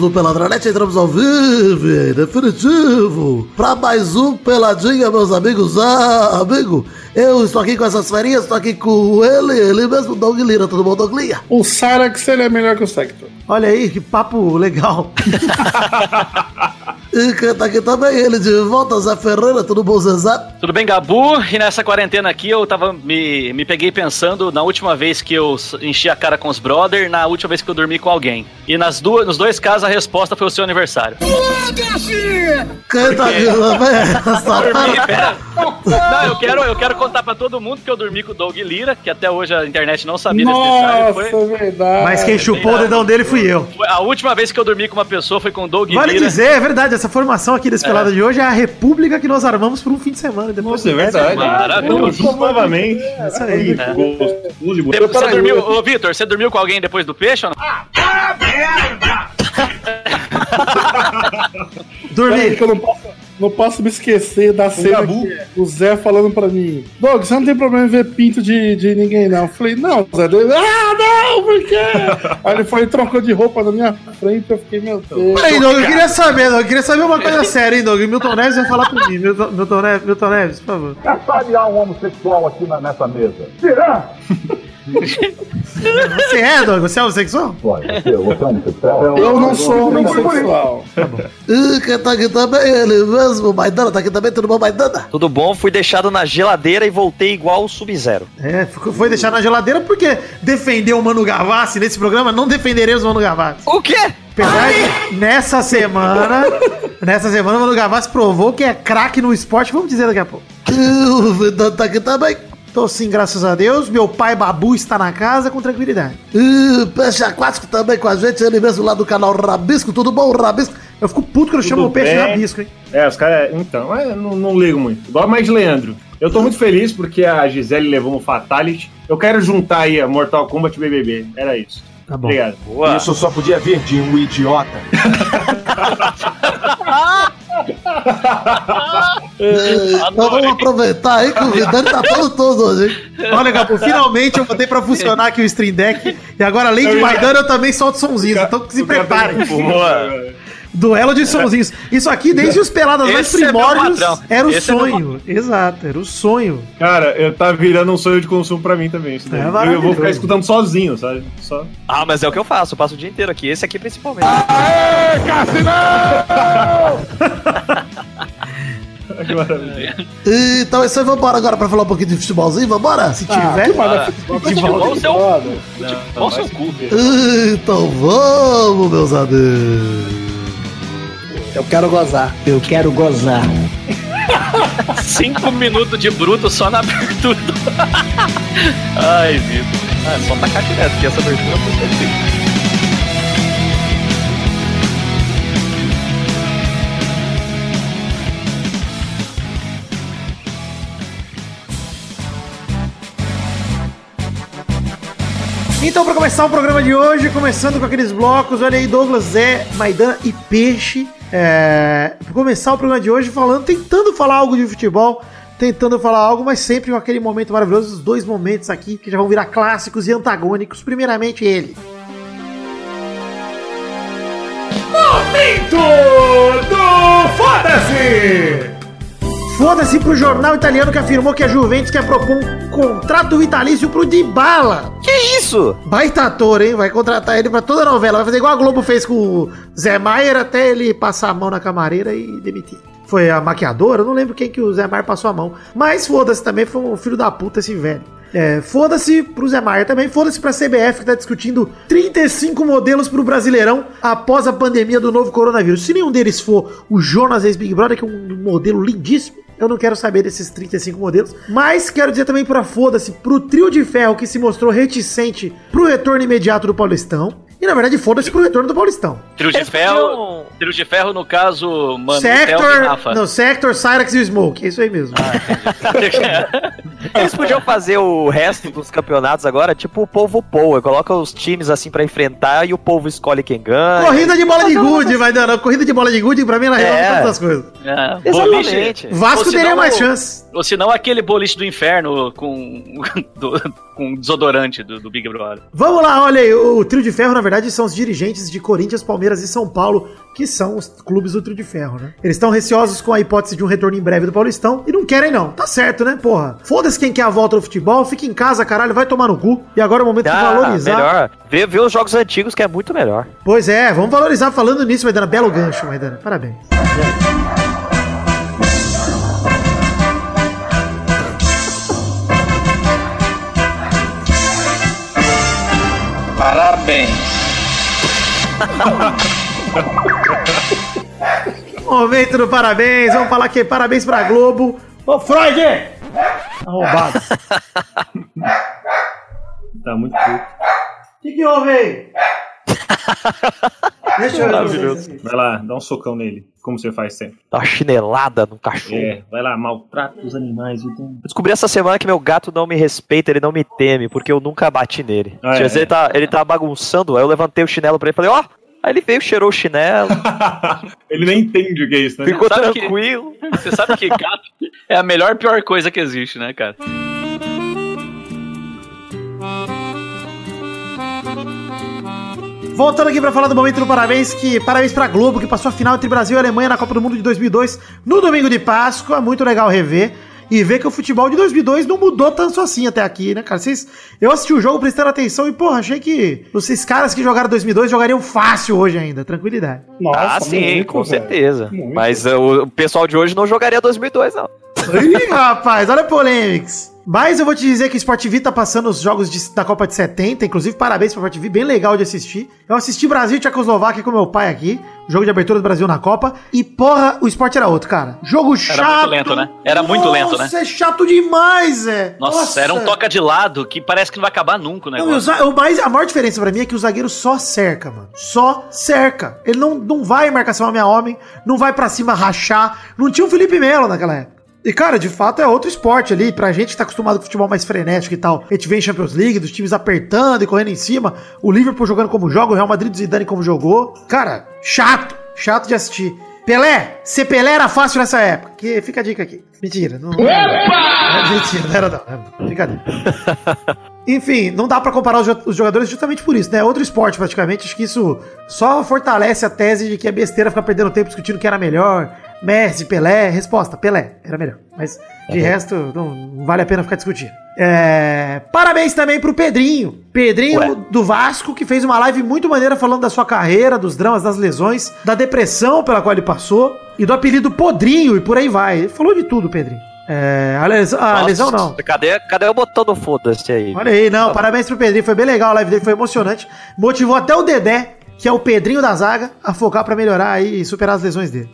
amigos do Peladronete, entramos ao vivo, em definitivo, pra mais um Peladinha, meus amigos. Ah, amigo, eu estou aqui com essas ferinhas, estou aqui com ele, ele mesmo, Doug Lira, tudo bom, Doug Lira? O Sarax, ele é melhor que o Sector. Olha aí, que papo legal. e quem tá aqui também, ele de volta, Zé Ferreira, tudo bom, Zezé? Tudo bem, Gabu? E nessa quarentena aqui eu tava me, me peguei pensando na última vez que eu enchi a cara com os brother, na última vez que eu dormi com alguém. E nas duas, nos dois casos a resposta foi o seu aniversário. Dormi, pera. Não, eu quero, eu quero contar pra todo mundo que eu dormi com o Doug Lira, que até hoje a internet não sabia desse detalhe. Foi, verdade. Mas quem chupou o dedão dele fui eu. a última vez que eu dormi com uma pessoa foi com o Doug Vale Lira. dizer, é verdade, essa formação aqui desse pelada de hoje é a república que nós armamos por um fim de semana. Depois Nossa, é verdade. Maravilhoso. Novamente. É isso aí. Gostoso de Depois, você dormiu, ô Vitor, você dormiu com alguém depois do peixe ou não? Peraí, Dormi. que eu não posso, não posso me esquecer da cena Gabu. que o Zé falando pra mim: Doug, você não tem problema em ver pinto de, de ninguém, não. Eu falei: Não, Zé. Ele, ah, não, por quê? Aí ele foi e trocou de roupa na minha frente. Eu fiquei, meu Deus. Peraí, Doug, eu queria saber, Doug, eu queria saber uma coisa séria, hein, Doug. Milton Neves vai falar mim. Milton, Milton, Neves, Milton Neves, por favor. Sabe, há um homossexual aqui na- nessa mesa. Tirã! Você é, Doug? Você é homossexual? Pode, você, é homossexual? Eu não sou homossexual. E quem tá aqui também, ele mesmo, Maidana, tá aqui também, tudo bom, Maidana? Tudo bom? Fui deixado na geladeira e voltei igual o Sub-Zero. É, foi deixar na geladeira porque defendeu o Mano Gavassi nesse programa, não defenderemos o Mano Gavassi. O quê? Apesar que nessa semana, nessa semana o Mano Gavassi provou que é craque no esporte, vamos dizer daqui a pouco. O Vidano tá aqui também. Tô sim, graças a Deus. Meu pai Babu está na casa com tranquilidade. E peixe aquático também com a gente, ele mesmo lá do canal Rabisco, tudo bom, Rabisco? Eu fico puto quando eu chamo o peixe rabisco, hein? É, os caras. Então, é, não, não ligo muito. Igual mais de Leandro. Eu tô muito feliz porque a Gisele levou um Fatality. Eu quero juntar aí a Mortal Kombat e BBB. Era isso. Tá bom. Obrigado. Boa. Isso só podia vir de um idiota. Então vamos aproveitar aí que o Vidano tá todo todo hoje, hein? Olha, Gabu, finalmente eu botei pra funcionar aqui o Stream Deck. E agora, além de Maidana, eu também solto sonzinhos. Então se preparem. Boa. Duelo de sonzinhos. Isso aqui, desde os peladas mais Esse é primórdios, patrão. era o Esse é meu sonho. Exato, era o sonho. Cara, eu tá virando um sonho de consumo pra mim também. Isso daí. É eu maravilhoso. vou ficar escutando sozinho, sabe? Só. Ah, mas é o que eu faço. Eu passo o dia inteiro aqui. Esse aqui principalmente. Que maravilha. E, Então é isso aí, vambora agora pra falar um pouquinho de futebolzinho, vambora? Se Ah, tiver. que manda futebol, Futebol, seu- cu? Então vamos, meus amigos. Eu quero gozar. Eu quero gozar. Cinco minutos de bruto só na abertura. Ai, Vitor. Ah, é só tacar direto, que essa abertura foi perfeita. Então, pra começar o programa de hoje, começando com aqueles blocos, olha aí, Douglas, Zé, Maidana e Peixe. É, começar o programa de hoje falando, tentando falar algo de futebol, tentando falar algo, mas sempre com aquele momento maravilhoso, os dois momentos aqui que já vão virar clássicos e antagônicos. Primeiramente, ele. Foda-se pro jornal italiano que afirmou que a Juventus quer propor um contrato vitalício pro Dybala. Que isso? Baita ator, hein? Vai contratar ele pra toda a novela. Vai fazer igual a Globo fez com o Zé Maier até ele passar a mão na camareira e demitir. Foi a maquiadora? Eu não lembro quem que o Zé Maier passou a mão. Mas foda-se também, foi um filho da puta esse velho. É, foda-se pro Zé Maier também, foda-se pra CBF que tá discutindo 35 modelos pro Brasileirão após a pandemia do novo coronavírus. Se nenhum deles for o Jonas ex-Big Brother, que é um modelo lindíssimo, eu não quero saber desses 35 modelos. Mas quero dizer também pra foda-se pro trio de ferro que se mostrou reticente pro retorno imediato do Paulistão. E na verdade, foda-se pro retorno do Paulistão. Trio de ferro. Trio de ferro, no caso, e Sector. Rafa. Não, Sector, Cyrax e o Smoke. É isso aí mesmo. Eles podiam fazer o resto dos campeonatos agora, tipo o povo poa. Coloca os times assim pra enfrentar e o povo escolhe quem ganha. Corrida de bola de gude, vai dando. Corrida de bola de gude, pra mim, ela resolve É. todas as coisas. É, Exatamente. Vasco Ou se teria mais chance. Ou se não, aquele boliche do inferno com, do- com desodorante do, do Big Brother. Vamos lá, olha aí. O Trio de Ferro, na verdade, são os dirigentes de Corinthians, Palmeiras e São Paulo, que são os clubes do Trio de Ferro, né? Eles estão receosos com a hipótese de um retorno em breve do Paulistão e não querem, não. Tá certo, né, porra? Foda-se quem quer a volta do futebol, fica em casa, caralho, vai tomar no cu. E agora é o momento de Ah, valorizar. melhor. Vê, vê os jogos antigos que é muito melhor. Pois é, vamos valorizar falando nisso, Maidana. Belo gancho, Maidana. Parabéns. Parabéns. Momento do parabéns. Vamos falar aqui, parabéns pra Globo. Ô, Freud! Arrombado. Tá muito puto. O que, que houve aí? Deixa. Maravilhoso. Vai lá, dá um socão nele, como você faz sempre. Dá uma chinelada no cachorro. É, vai lá, maltrata os animais. Então... Descobri essa semana que meu gato não me respeita, ele não me teme, porque eu nunca bati nele. Ah, Às é? vezes ele, tá, ele tá bagunçando, aí eu levantei o chinelo pra ele e falei, ó. Aí ele veio, cheirou o chinelo, Ele nem entende o que é isso, né? ficou Sabe que- tranquilo. Você sabe que gato é a melhor pior coisa que existe, né, cara? Voltando aqui pra falar do momento do parabéns, que parabéns pra Globo, que passou a final entre Brasil e Alemanha na Copa do Mundo de 2002, no domingo de Páscoa, muito legal rever. E ver que o futebol de 2002 não mudou tanto assim até aqui, né, cara? Vocês, eu assisti o jogo prestando atenção e, porra, achei que esses caras que jogaram 2002 jogariam fácil hoje ainda, tranquilidade. ah, sim, muito, com velho. certeza. Muito. Mas uh, o, pessoal de hoje não jogaria 2002, não. Ih, rapaz, olha a polêmicas. Mas eu vou te dizer que o Sport TV tá passando os jogos de- da Copa de 70, inclusive parabéns pro Sport TV, bem legal de assistir. Eu assisti Brasil e Tchecoslováquia com meu pai aqui, jogo de abertura do Brasil na Copa, e porra, o esporte era outro, cara. Jogo chato. muito lento, né? Era muito lento, né? Nossa, é chato demais, é. Nossa, era um toca de lado que parece que não vai acabar nunca o Não, o negócio. za- o mais, a maior diferença pra mim é que o zagueiro só cerca, mano. Só cerca. Ele não, não vai em marcação homem a homem, não vai pra cima rachar. Não tinha o Felipe Melo naquela época. E, cara, de fato é outro esporte ali. Pra gente que tá acostumado com futebol mais frenético e tal. A gente vem em Champions League, dos times apertando e correndo em cima. O Liverpool jogando como joga, o Real Madrid do Zidane como jogou. Cara, chato. Chato de assistir. Pelé, ser Pelé era fácil nessa época. Que fica a dica aqui. Mentira. Não. É, mentira, não era não. Brincadeira. Enfim, não dá pra comparar os jo- os jogadores justamente por isso, né? É outro esporte praticamente. Acho que isso só fortalece a tese de que é besteira ficar perdendo tempo discutindo quem era melhor. Messi, Pelé. Resposta: Pelé era melhor. Mas de resto, não, não vale a pena ficar discutindo. É, Parabéns também pro Pedrinho. Pedrinho Ué. do Vasco, que fez uma live muito maneira falando da sua carreira, dos dramas, das lesões, da depressão pela qual ele passou e do apelido Podrinho e por aí vai. Ele falou de tudo, Pedrinho. É, a lesão, a Nossa, lesão não. Cadê, cadê o botão do foda-se aí? Olha aí, não, parabéns pro Pedrinho, foi bem legal, a live dele foi emocionante. Motivou até o Dedé, que é o Pedrinho da zaga, a focar pra melhorar aí e superar as lesões dele.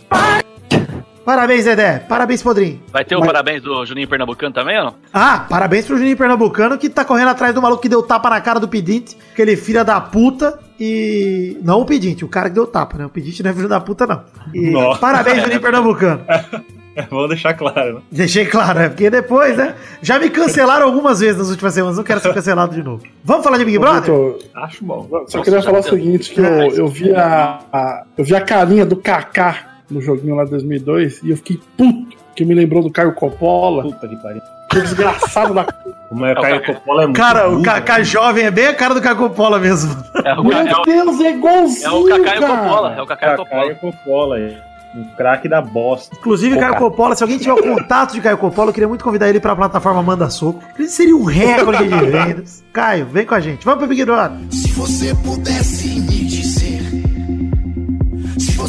Parabéns, Dedé. Parabéns, Podrinho. Vai ter o Mas- parabéns do Juninho Pernambucano também ou não? Ah, parabéns pro Juninho Pernambucano, que tá correndo atrás do maluco que deu tapa na cara do Pedinte, aquele filho da puta, e... Não o Pedinte, o cara que deu tapa, né? O Pedinte não é filho da puta, não. E Nossa. parabéns, Juninho Pernambucano. É, vamos deixar claro, né? Deixei claro, é porque depois, né? Já me cancelaram algumas vezes nas últimas semanas, não quero ser cancelado de novo. Vamos falar de Big Brother? Acho bom. Só queria falar o seguinte, que eu, eu vi a, a- eu vi a carinha do Kaká no joguinho lá de 2002 e eu fiquei puto, que me lembrou do Caio Coppola, Puta que pariu. que desgraçado da Como é o o Caio Caio. Coppola é muito Cara, o Kaká né? jovem é bem a cara do Cacopola mesmo. É o, Meu é o, Deus, é igualzinho, é o Cacá e o cara. Coppola. É o Cacá e o Caio Coppola. Coppola, é. Um craque da bosta. Inclusive, Pô, Caio cara. Coppola, se alguém tiver o contato de Caio Coppola, eu queria muito convidar ele pra plataforma Manda Soco. Ele seria um recorde de vendas. Caio, vem com a gente. Vamos pro Big Brother. Se você pudesse me dizer,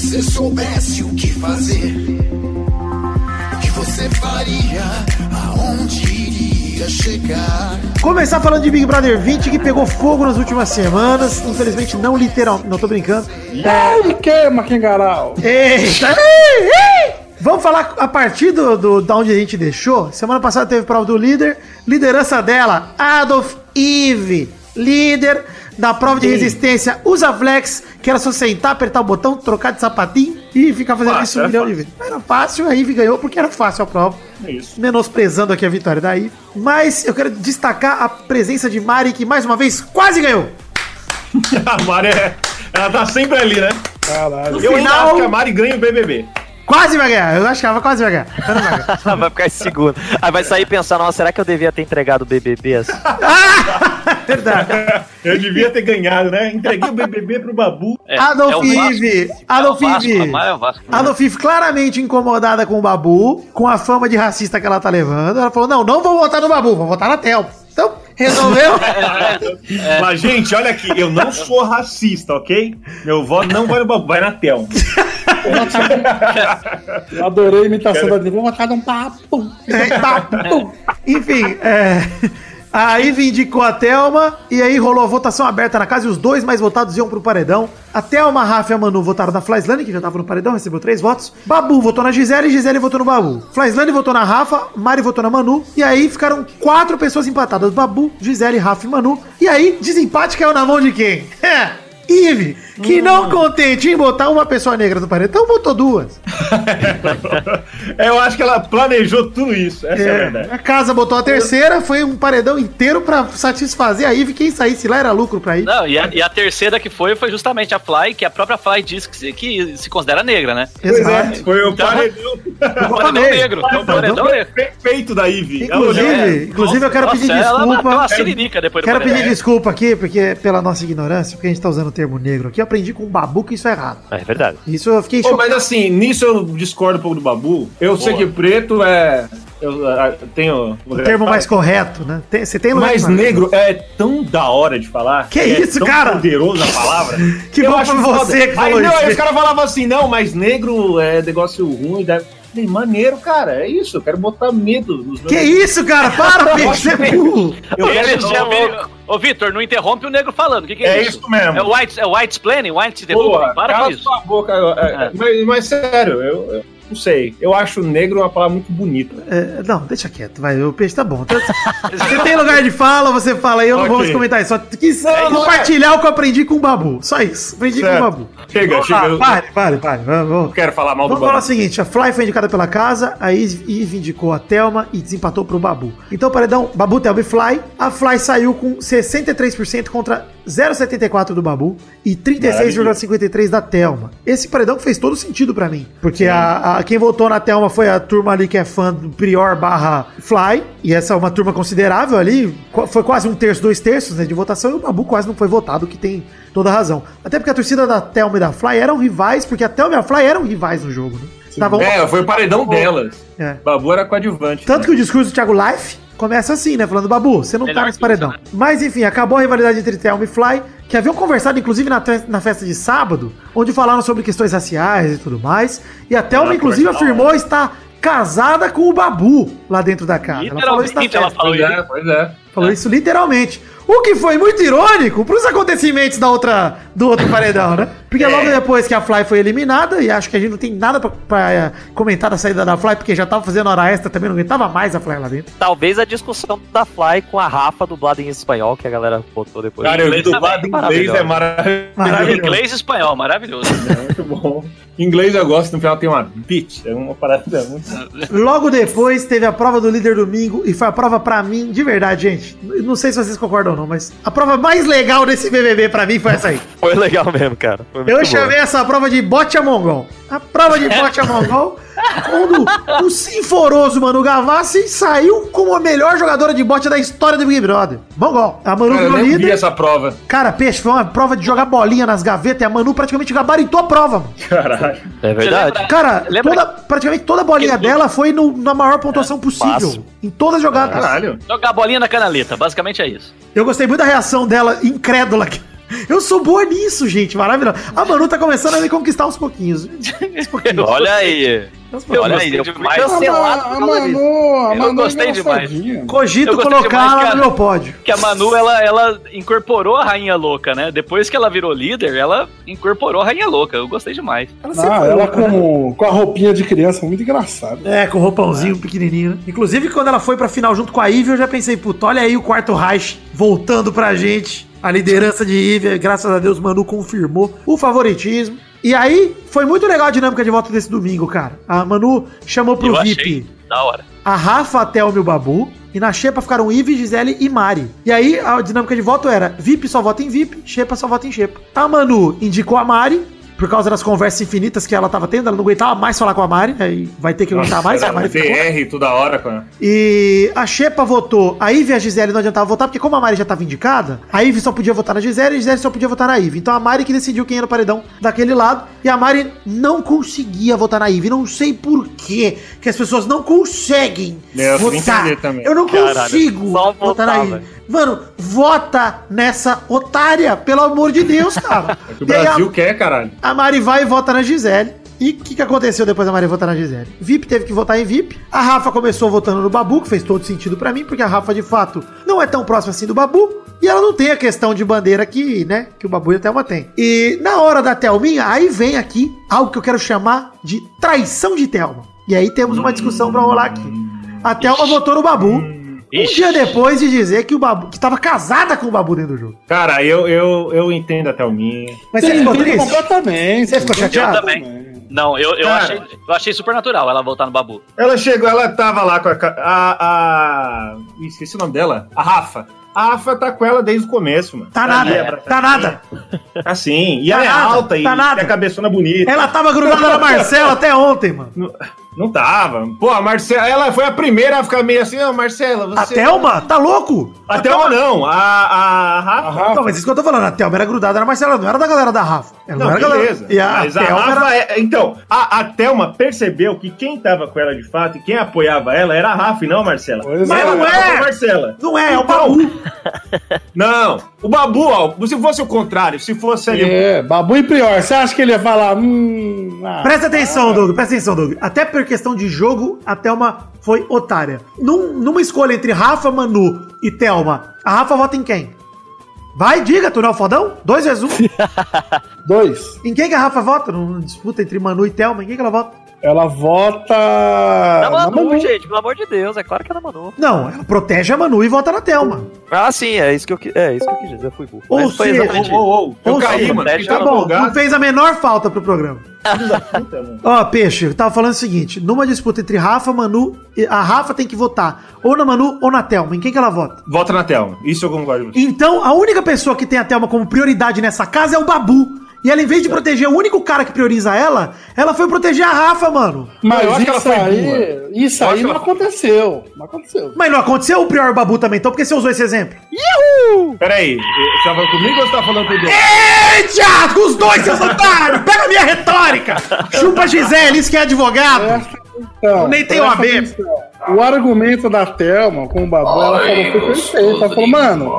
você soubesse o que fazer, o que você faria, aonde iria chegar? Começar falando de Big Brother 20, que pegou fogo nas últimas semanas. Infelizmente, não literalmente. Não tô brincando. Ai, que Maquingaral. Eita! ei, ei! Vamos falar a partir do, do, da onde a gente deixou. Semana passada teve prova do líder. Liderança dela, Adolf Eve. Líder da prova de resistência Usa Flex, que era só sentar, apertar o botão, trocar de sapatinho e ficar fazendo Fácil, isso um era milhão de vezes. Era fácil, a Ivy ganhou porque era fácil a prova. É isso. Menosprezando aqui a vitória da Ivy. Mas eu quero destacar a presença de Mari, que mais uma vez quase ganhou. A Mari, é- ela tá sempre ali, né? Caralho. Eu ainda final- acho que a Mari ganha o BBB. Quase vai ganhar. Eu acho que ela quase vai ganhar. Vai ganhar. vai ficar em segundo. Aí vai sair pensando, nossa, será que eu devia ter entregado o BBB assim? Verdade. Eu devia ter ganhado, né? Entreguei o BBB pro Babu. É, Adolf é. É Adolf Vasco, Ivy. a Maia é. Adolf Ivy claramente incomodada com o Babu, com a fama de racista que ela tá levando. Ela falou: não, não vou votar no Babu, vou votar na Tel. Então, resolveu. Mas, gente, olha aqui, eu não sou racista, ok? Meu voto não vai no Babu, vai na Thelma. Eu adorei a imitação da Vou botar num papo. É, pum. Enfim, é, a Ivy indicou a Thelma e aí rolou a votação aberta na casa e os dois mais votados iam pro paredão. A Thelma, a Rafa e a Manu votaram na Flyslane, que já tava no paredão, recebeu três votos. Babu votou na Gisele e Gisele votou no Babu. Flyslane votou na Rafa, Mari votou na Manu. E aí ficaram quatro pessoas empatadas: Babu, Gisele, Rafa e Manu. E aí, desempate caiu na mão de quem? É, Ive, que não contente em botar uma pessoa negra no paredão, botou duas. Eu acho que ela planejou tudo isso, essa é, a É, verdade. a casa botou a terceira, foi um paredão inteiro pra satisfazer a Ivy. Quem saísse lá era lucro pra Ivy. Não, e a, e a terceira que foi foi justamente a Fly, que a própria Fly disse que se, que se considera negra, né? Pois Exato. é, foi o Então- paredão O paredão negro. É o paredão negro. perfeito da Ivy. Ela olhou- Inclusive, inclusive eu quero Nossa, pedir ela desculpa. bateu uma siririca depois do Quero pedir desculpa aqui, porque pela nossa ignorância, porque a gente tá usando o termo negro aqui, eu aprendi com o Babu que isso é errado. É verdade. Isso eu fiquei Pô, chocado. mas assim, nisso eu discordo um pouco do Babu. Eu sei que preto é. Eu, ah, tenho. O termo mais correto, né? Tem- Você tem lugar Mas negro é tão da hora de falar. Que é isso, tão cara? poderoso a palavra. Que bom pra você que falou aí, não, isso. Aí os caras falavam assim, não, mas negro é negócio ruim. Deve... Falei, Maneiro, cara, é isso. Eu quero botar medo nos meus. Que isso, cara? Para, Pedro, você é burro. Eu quero Ô, Vitor, não interrompe o negro falando. O que, que é, É isso? isso mesmo. É o white, é o white planning? White Porra, Para cala com isso. sua boca. é, É. Mas, mas sério, eu, eu não sei. Eu acho negro uma palavra muito bonita. É, não, deixa quieto, vai. O peixe tá bom. Então, Você tem lugar de fala, você fala aí, eu não Ok. vou mais comentar isso. Só quis Não, não compartilhar o que eu aprendi com o Babu. Só isso. Aprendi com o Certo. Babu. Chega, Vamos chega. lá, Pare, pare, pare. Vamos, não vamos. quero falar mal do Vamos falar o Babu. seguinte: a Fly foi indicada pela casa, a Eve indicou a Thelma e desempatou pro Babu. Então, paredão, Babu, Thelma e Fly. A Fly saiu com 63% contra 0,74% do Babu e 36,53% da Thelma. Esse paredão fez todo sentido pra mim. Porque a, a- quem votou na Thelma foi a turma ali que é fã do Prior barra Fly. E essa é uma turma considerável ali. Foi quase um terço, dois terços né, de votação. E o Babu quase não foi votado, que tem toda a razão. Até porque a torcida da Thelma e da Fly eram rivais, porque a Thelma e a Fly eram rivais no jogo, né? Estavam- É, foi o paredão delas. É. Babu era coadjuvante. Tanto que o discurso do Thiago Life começa assim, né? Falando, Babu, você não Melhor tá nesse paredão. isso, né? Mas enfim, acabou a rivalidade entre Thelma e Fly, que haviam conversado, inclusive, na, na festa de sábado, onde falaram sobre questões raciais e tudo mais. E a Thelma, inclusive, afirmou estar casada com o Babu lá dentro da casa. Ela falou isso na Literalmente, ela festa. falou Pois isso. é, pois é. Falou isso literalmente. O que foi muito irônico pros acontecimentos da outra, do outro paredão, né? Porque É. logo depois que a Fly foi eliminada, e acho que a gente não tem nada pra, pra, eh, comentar da saída da Fly, porque já tava fazendo hora extra também, não aguentava mais a Fly lá dentro. Talvez a discussão da Fly com a Rafa dublada em espanhol, que a galera botou depois. Cara, eu vi dublado em também, inglês, é maravilhoso. maravilhoso. Inglês e espanhol, maravilhoso. É muito bom. Em inglês eu gosto, no final tem uma bitch. É uma parada muito. Logo depois teve a prova do líder domingo e foi a prova pra mim, de verdade, gente. Não sei se vocês concordam não, mas a prova mais legal desse BBB pra mim foi essa aí. Foi legal mesmo, cara. Eu boa. chamei essa prova de bote a mongol. A prova de bote a mongol, quando o sinforoso Manu Gavassi saiu como a melhor jogadora de bote da história do Big Brother. Mongol. A Manu Cara, eu virou nem vi líder. essa prova. Cara, peixe, foi uma prova de jogar bolinha nas gavetas e a Manu praticamente gabaritou a prova, mano. Caralho. É verdade. Cara, Lembra toda- praticamente toda a bolinha dela foi no- na maior pontuação possível. máximo. Em todas as jogadas. Caralho. Jogar a bolinha na canaleta, basicamente é isso. Eu gostei muito da reação dela, incrédula. Eu sou boa nisso, gente. Maravilhoso. A Manu tá começando a me conquistar aos pouquinhos. Aos pouquinos. Olha aí. Pouquinhos. Olha aí, eu demais. cancelado a. Manu, a Eu Manu gostei é demais. Cogito Eu gostei colocar demais, ela cara. no meu pódio. Que a Manu, ela, ela incorporou a Rainha Louca, né? Depois que ela virou líder, ela incorporou a Rainha Louca. Eu gostei demais. Ah, ela com, com a roupinha de criança, muito engraçado. É, com o roupãozinho pequenininho, né? Inclusive, quando ela foi pra final junto com a Ivy, eu já pensei, puta, olha aí o quarto Reich voltando pra gente. A liderança de Ivy, graças a Deus, Manu confirmou o favoritismo. E aí, foi muito legal a dinâmica de voto desse domingo, cara. A Manu chamou pro Eu VIP achei da hora. a Rafa, a Thelma e o Babu. E na Xepa ficaram Ive, Gisele e Mari. E aí a dinâmica de voto era VIP só vota em VIP, Xepa só vota em Xepa. A Manu indicou a Mari, por causa das conversas infinitas que ela tava tendo, ela não aguentava mais falar com a Mari, aí vai ter que aguentar mais, a Mari. BR toda hora, cara. E a Xepa votou, a Ive e a Gisele não adiantava votar, porque como a Mari já estava indicada, a Ive só podia votar na Gisele e a Gisele só podia votar na Ive. Então a Mari que decidiu quem era o paredão daquele lado, e a Mari não conseguia votar na Ive. Não sei por quê, que as pessoas não conseguem Eu fui entender também. Eu não Caralho, consigo votar na votava. Mano, vota nessa otária, pelo amor de Deus, cara. É que o aí a- Brasil quer, caralho. a Mari vai e vota na Gisele. E o que, que aconteceu depois da Mari votar na Gisele? VIP teve que votar em VIP. A Rafa começou votando no Babu, que fez todo sentido pra mim, porque a Rafa, de fato, não é tão próxima assim do Babu. E ela não tem a questão de bandeira que, né, que o Babu e a Thelma tem. E na hora da Thelminha, aí vem aqui algo que eu quero chamar de traição de Thelma. E aí temos uma discussão pra rolar aqui. A Thelma votou no Babu. Um Ixi. dia depois de dizer que o Babu, que tava casada com o Babu dentro do jogo. Cara, eu, eu, eu entendo até o minha. Mas você ficou triste? completamente. Você ficou chateado? Eu também. Não, eu, eu, Cara. achei, eu achei super natural ela voltar no Babu. Ela chegou, ela tava lá com a. a, a esqueci o nome dela. A Rafa. A Rafa tá com ela desde o começo, mano. Tá Ali, nada, abraçadinha. tá nada. Assim. E Tá ela é nada, alta e tá nada. tem a cabeçona bonita. Ela tava grudada na Marcela até ontem, mano. Não, não tava. Pô, a Marcela, ela foi a primeira a ficar meio assim, ó, Marcela, você. A Thelma? Tá louco? A Thelma não, a, a Rafa. Não, mas isso que eu tô falando. A Thelma era grudada na Marcela, não era da galera da Rafa. Ela Não, era da beleza. galera. E a, mas a, Thelma Rafa era... é- Então, a, a Thelma percebeu que quem tava com ela de fato e quem apoiava ela era a Rafa e não a Marcela. Pois é. Mas não é. com a Marcela. Não é, é o Então, Babu. Não, o Babu, ó, se fosse o contrário, se fosse ali. É, Babu e Prior, você acha que ele ia falar? Hum, ah, Presta atenção, Doug, presta atenção, Doug. Até por questão de jogo, a Thelma foi otária. Num- numa escolha entre Rafa, Manu e Thelma, a Rafa vota em quem? Vai, diga, tu não é o fodão? Dois vezes um. Dois. em quem que a Rafa vota? Numa disputa entre Manu e Thelma, em quem que ela vota? Ela vota. Na na Manu, Manu. gente, pelo amor de Deus, é claro que é na Manu. Não, ela protege a Manu e vota na Thelma. Ah, sim, é isso que eu, é isso que eu quis dizer, eu fui burro. Ou seja, exatamente Ô, ô, ô, eu Ou caí, mano. Tá bom, não empolgado. fez a menor falta pro programa. Ó, Peixe, eu tava falando o seguinte: numa disputa entre Rafa, Manu, e- a Rafa tem que votar ou na Manu ou na Thelma. Em quem que ela vota? Vota na Thelma. Isso eu concordo. Então, a única pessoa que tem a Thelma como prioridade nessa casa é o Babu. E ela, em vez de proteger o único cara que prioriza ela, ela foi proteger a Rafa, mano. Mas Eu acho que ela isso foi aí, burra. isso Eu aí não ela- aconteceu. Não aconteceu. Mas não aconteceu o prior Babu também, então por que você usou esse exemplo? Peraí, você tá falando comigo ou você tá falando com o Dom? Ei, Thiago, os dois, seus otários! Pega a minha retórica! Chupa a Gisele, isso que é advogado! Então, Eu nem tenho AB. atenção. O argumento da Thelma com o Babu, ela falou foi perfeito. Ela falou, mano,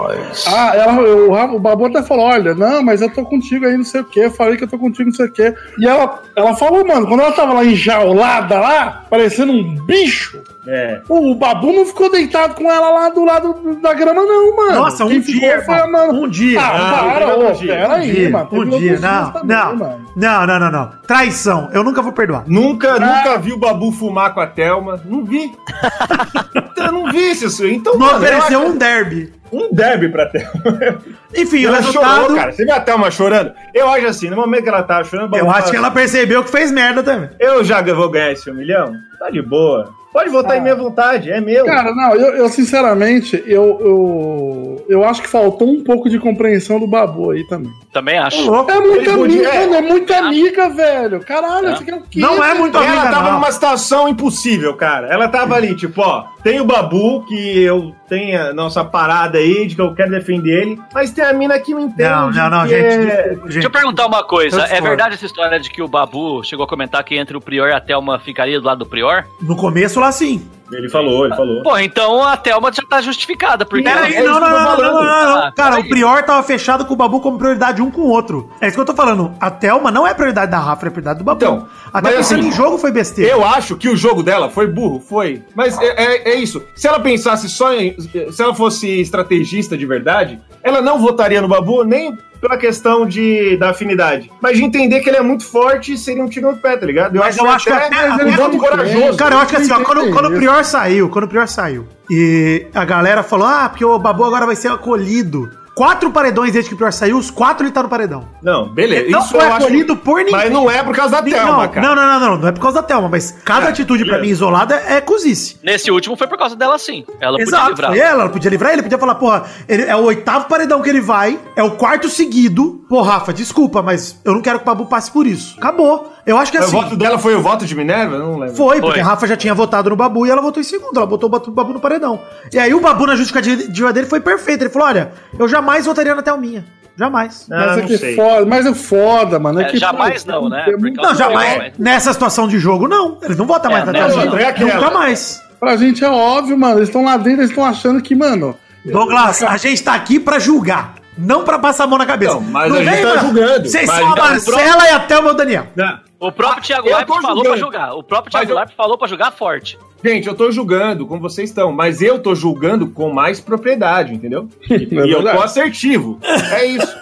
ah, ela, o, o Babu até falou: olha, não, mas eu tô contigo aí, não sei o quê. Eu falei que eu tô contigo, não sei o quê. E ela, ela falou, mano, quando ela tava lá enjaulada lá, parecendo um bicho, É. o Babu não ficou deitado com ela lá do lado da grama, não, mano. Nossa, um Quem dia, foi. Manu. Um dia. Ah, Ah, para, um ô, dia. pera Um aí, dia, mano. um dia, não, também, não, mano. não, não, não, não. Traição, eu nunca vou perdoar. Nunca, nunca vi o Babu fumar com a Thelma. Não vi. eu não vi isso. Então, Não mano, ofereceu um derby. um derby pra Thelma. Enfim, o ela resultado. chorou, cara. Você viu a Thelma chorando? Eu acho assim, no momento que ela tava chorando, o Babu Eu acho que ela assim, percebeu que fez merda também. Eu já vou ganhar esse um milhão? Tá de boa. Pode votar em minha vontade, é meu. Cara, não, eu, eu, sinceramente, eu, eu, eu acho que faltou um pouco de compreensão do Babu aí também. Também acho. É muita amiga, é. mano, é muita amiga, velho. Caralho, você quer o quê? Não é muito ela amiga, tava não. numa situação impossível, cara. Ela tava ali, tipo, ó, tem o Babu, que eu tenho a nossa parada aí, de que eu quero defender ele, mas tem a mina que me entende. Não, não, não, que gente. é- desculpa, gente. Deixa eu perguntar uma coisa. É verdade essa história de que o Babu chegou a comentar que entre o Prior e a Thelma ficaria do lado do Prior? No começo lá sim. Ele falou, ele falou. Pô, então a Thelma já tá justificada, porque... Peraí, é isso não, que não, eu tô não, não, falando. não, não, não. Ah, Cara, o Prior tava fechado com o Babu como prioridade um com o outro. É isso que eu tô falando. A Thelma não é prioridade da Rafa, é prioridade do Babu. Então, Até pensando assim, em jogo foi besteira. Eu acho que o jogo dela foi burro, foi. Mas é, é- é isso. Se ela pensasse só em. Se ela fosse estrategista de verdade, ela não votaria no Babu nem pela questão de, da afinidade. Mas de entender que ele é muito forte seria um tiro no pé, tá ligado? Mas eu acho que até- um até- voto corajoso. Cara, eu acho que assim, ó, quando, quando o. Prior saiu, quando o Prior saiu, e a galera falou, ah, porque o Babu agora vai ser acolhido quatro paredões desde que o pior saiu, os quatro ele tá no paredão. Não, beleza. Não isso foi eu acho. acolhido por ninguém. Mas não é por causa da Não, Thelma, cara. não, não, não, não, não é por causa da Thelma, mas cada É, atitude pra beleza. mim isolada é cozice. Nesse último foi por causa dela sim. Ela podia Exato, livrar. foi ela, ela podia livrar ele, podia falar, porra, ele é o oitavo paredão que ele vai, é o quarto seguido. Pô, Rafa, desculpa, mas eu não quero que o Babu passe por isso. Acabou. Eu acho que O assim. voto dela foi o voto de Minerva? Eu Não lembro. Foi, porque Foi. a Rafa já tinha votado no Babu e ela votou em segundo. Ela botou o Babu no paredão. E aí o Babu na justificativa dele foi perfeito. Ele falou: olha, eu jamais votaria na Thelminha. Jamais. Ah, Mas é não que sei. foda, mas é foda, mano. É, É, que, jamais pô, não, né? é Não, jamais. Não, Nessa situação de jogo, não. Eles não votam mais É, na né, Thelminha. não, é. Nunca mais. Pra gente é óbvio, mano. Eles estão lá dentro, eles estão achando que, mano. Douglas, a gente tá aqui pra julgar. Não pra passar a mão na cabeça. Não, mas a gente tá pra- julgando. Vocês são a então, Marcela e Thelma e o Daniel. Não. O próprio Thiago falou julgando. pra julgar. O próprio Thiago eu- falou pra julgar forte. Gente, eu tô julgando como vocês estão, mas eu tô julgando com mais propriedade, entendeu? E, É e eu tô assertivo. É isso.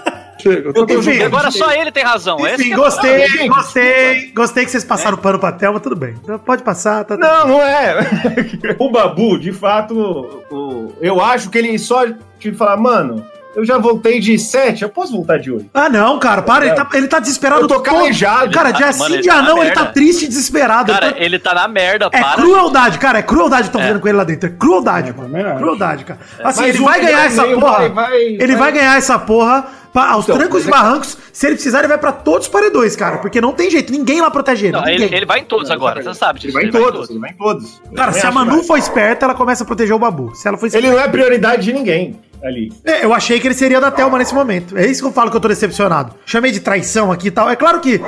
Eu tô julgando. Enfim, Agora só ele tem razão. Esse Enfim, é- gostei, Ah, gente, gostei. Gostei que vocês passaram pano pra Thelma, tudo bem. Então, Pode passar, tá tudo Não, não é. o Babu, de fato, o- eu acho que ele só te falar, mano, eu já voltei de 7, eu posso voltar de 8. Ah, não, cara, para. Ele tá, ele tá desesperado. Eu tô calejado. Cara, dia Mano, sim, ele dia tá não, ele tá triste e desesperado. Cara, Ele tá- ele tá na merda, É para. crueldade, cara. É crueldade que estão É. fazendo com ele lá dentro. É crueldade, É, mano. acho. Crueldade, cara. Assim, Mas ele vai ganhar essa meio porra. vai- vai- ele vai vai- ganhar essa porra pra- aos Então, trancos e é- barrancos. Se ele precisar, ele vai pra todos os paredões, cara. Porque não tem jeito. Ninguém lá protege ele. Não, ele, ele vai em todos agora, você sabe Ele disso. vai em todos, ele vai em todos. Cara, se a Manu vai. for esperta, ela começa a proteger o Babu. Se ela for Ele não é prioridade de ninguém ali. É, eu achei que ele seria da Thelma nesse momento. É isso que eu falo que eu tô decepcionado. Chamei de traição aqui e tal. É claro que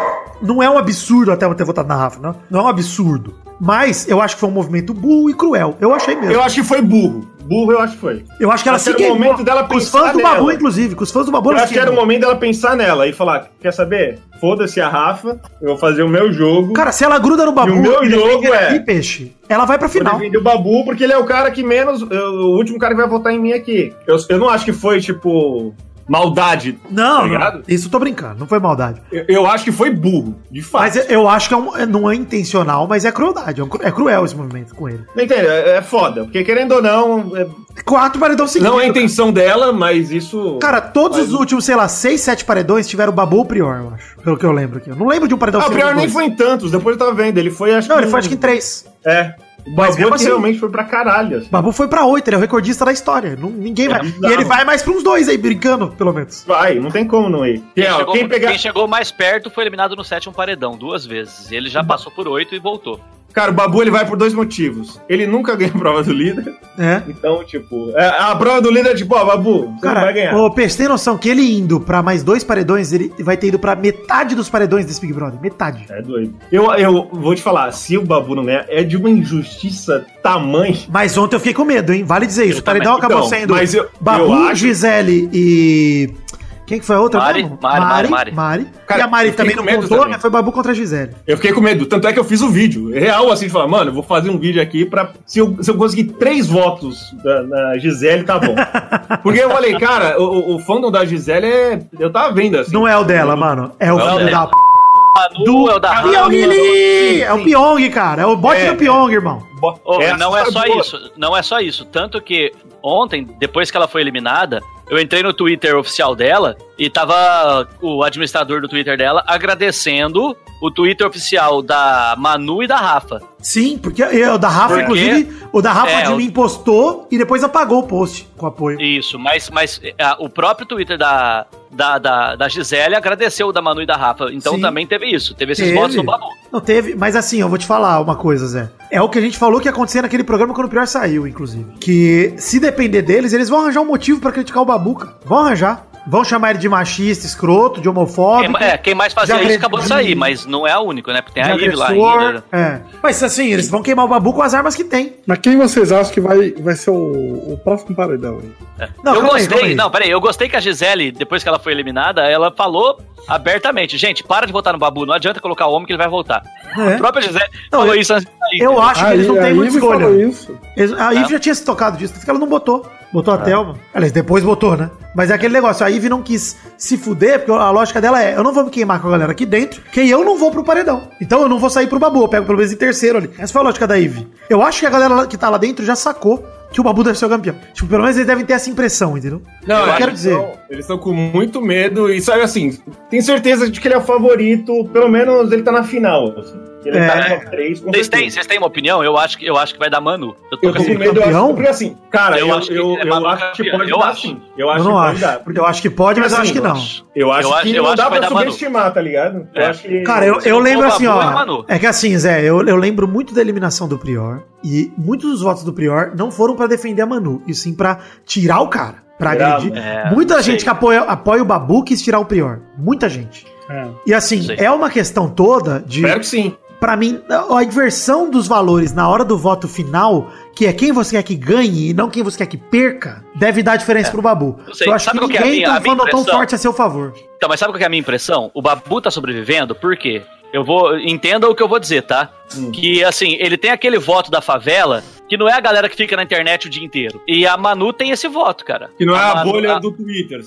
não é um absurdo a Thelma ter votado na Rafa, não. Não é um absurdo. Mas eu acho que foi um movimento burro e cruel. Eu achei mesmo. Eu acho que foi burro. Burro eu acho que foi. Eu acho que ela se o momento dela com os fãs do Babu, nela. inclusive. Com os fãs do Babu, Eu acho que era o momento dela pensar nela e falar: quer saber? Foda-se a Rafa, eu vou fazer o meu jogo. Cara, se ela gruda no Babu E o meu jogo é- aqui, peixe, ela vai pra final. defender o Babu, porque ele é o cara que menos. eu- o último cara que vai votar em mim aqui. Eu, eu não acho que foi, tipo, maldade. Não, tá não, isso eu tô brincando, não foi maldade. Eu, eu acho que foi burro, de fato. Mas eu- acho que é um- é- não é intencional, mas é crueldade. É, um é cruel esse movimento com ele. Não entende? É, é foda. Porque querendo ou não, é- Quatro paredão seguidos. não é a intenção dela, mas isso. Cara, todos os últimos, sei lá, seis, sete paredões tiveram o Babu ou o Prior, eu acho. Pelo que eu lembro aqui. Eu não lembro de um paredão Ah, o seguido pior nem dois. foi em tantos, depois eu tava vendo. Ele foi, acho Não, que. ele foi acho que em três. É. O Mas Babu que assim- realmente foi pra caralho. assim. Babu foi pra oito, ele é o recordista da história. Não- ninguém vai. bizarro. E ele vai mais pra uns dois aí, brincando, pelo menos. Vai, não tem como não ir. Quem, chegou, quem pegar. quem chegou mais perto foi eliminado no sétimo paredão, duas vezes. Ele já passou por oito e voltou. Cara, o Babu ele vai por dois motivos. Ele nunca ganha a prova do líder. É. Então, tipo, é, a prova do líder é tipo, ó, Babu, você não vai Cara, ganhar. o Peixe tem noção que ele indo pra mais dois paredões, ele vai ter ido pra metade dos paredões desse Big Brother. Metade. É doido. Eu, eu vou te falar, se o Babu não ganhar, é de uma injustiça tamanha. Mas ontem eu fiquei com medo, hein? Vale dizer isso. Eu o paredão também. acabou Então, sendo mas eu- Babu, eu acho- Gisele e. Quem que foi a outra? Mari, mesmo? Mari, Mari, Mari. Cara, e a Mari também não contou, também. né? Foi Babu contra a Gisele. Eu fiquei com medo. Tanto é que eu fiz o vídeo. Real, assim, de falar, mano, eu vou fazer um vídeo aqui pra. Se eu, se eu conseguir três votos da, na Gisele, tá bom. Porque eu falei, cara, o, o- fandom da Gisele é. Eu tava vendo assim. Não é o dela, mano. É o Não é da p. Manu Do é o da. Pyong. Lee! É o Pyong, cara. É o bot É, do Pyong, irmão. Bo- Ô, não é só isso, não é só isso. Tanto que ontem, depois que ela foi eliminada, eu entrei no Twitter oficial dela e tava o administrador do Twitter dela agradecendo o Twitter oficial da Manu e da Rafa. Sim, porque eu, o da Rafa, Porque- inclusive, o da Rafa É, de mim postou e depois apagou o post com apoio. Isso, mas, mas é, o próprio Twitter da, da, da, da Gisele agradeceu o da Manu e da Rafa. Então Sim. também teve isso. Teve esses Teve. votos no Babu. Não teve, mas assim, eu vou te falar uma coisa, Zé. É o que a gente falou que ia acontecer naquele programa quando o pior saiu, inclusive. Que se depender deles, eles vão arranjar um motivo pra criticar o Babuca. Vão arranjar. Vão chamar ele de machista, escroto, de Quem, homofóbico. é, quem mais fazia isso acabou de sair, mas não é a única, né? Porque tem a Ive lá agressor. ainda. É. Mas assim, eles vão queimar o Babu com as armas que tem. Mas quem vocês acham que vai, vai ser o, o próximo paredão aí? Não, eu aí, gostei, aí. não, peraí, eu gostei que a Gisele, depois que ela foi eliminada, ela falou abertamente, gente, para de votar no Babu, não adianta colocar o homem que ele vai voltar. É. A própria Gisele Não, falou eu- isso antes de sair. Eu acho que eles não Aí- têm aí muita escolha. isso. Eles- a Ivy É. já tinha se tocado disso, tanto que ela não botou. Botou a Thelma. Aliás, depois botou, né? Mas é aquele negócio, a Ivy não quis se fuder, porque a lógica dela é, eu não vou me queimar com a galera aqui dentro, que eu não vou pro paredão. Então eu não vou sair pro Babu, eu pego pelo menos em terceiro ali. Essa foi a lógica da Ivy. Eu acho que a galera que tá lá dentro já sacou que o Babu deve ser o campeão. Tipo, pelo menos eles devem ter essa impressão, entendeu? Não, eu quero dizer. eles estão com muito medo e sabe assim, tem certeza de que ele é o favorito, pelo menos ele tá na final. Assim. Ele É. tá no top 3, com Vocês têm, vocês têm uma opinião? Eu acho que, eu acho que vai dar Manu. Eu tô Eu tô com medo, eu campeão? acho, porque assim, cara, Eu eu, acho que eu, é eu acho que pode Eu dar acho. sim. Eu Eu acho não que pode acho. dar. Porque eu acho que pode, mas eu acho que eu não. Eu acho Eu que eu não dá pra subestimar, tá ligado? Eu É. acho que... Cara, eu, eu não lembro assim, é ó. Manu. É que assim, Zé, eu, eu lembro muito da eliminação do Prior. E muitos dos votos do Prior não foram pra defender a Manu, e sim pra tirar o cara. Pra agredir. é, Muita sei. gente que apoia, apoia o Babu quis tirar o Prior. Muita gente. É. E assim, é uma questão toda de. Espero que sim. Pra mim, a inversão dos valores na hora do voto final, que é quem você quer que ganhe e não quem você quer que perca, deve dar diferença pro Babu. Sei, Eu acho sabe que qual que é ninguém minha- tá falando tão forte a seu favor. Então, mas sabe qual que é a minha impressão? O Babu tá sobrevivendo, por quê? Eu vou. Entenda o que eu vou dizer, tá? Hum. Que, assim, ele tem aquele voto da favela, que não é a galera que fica na internet o dia inteiro. E a Manu tem esse voto, cara. Que não é a Manu- bolha a- do Twitter.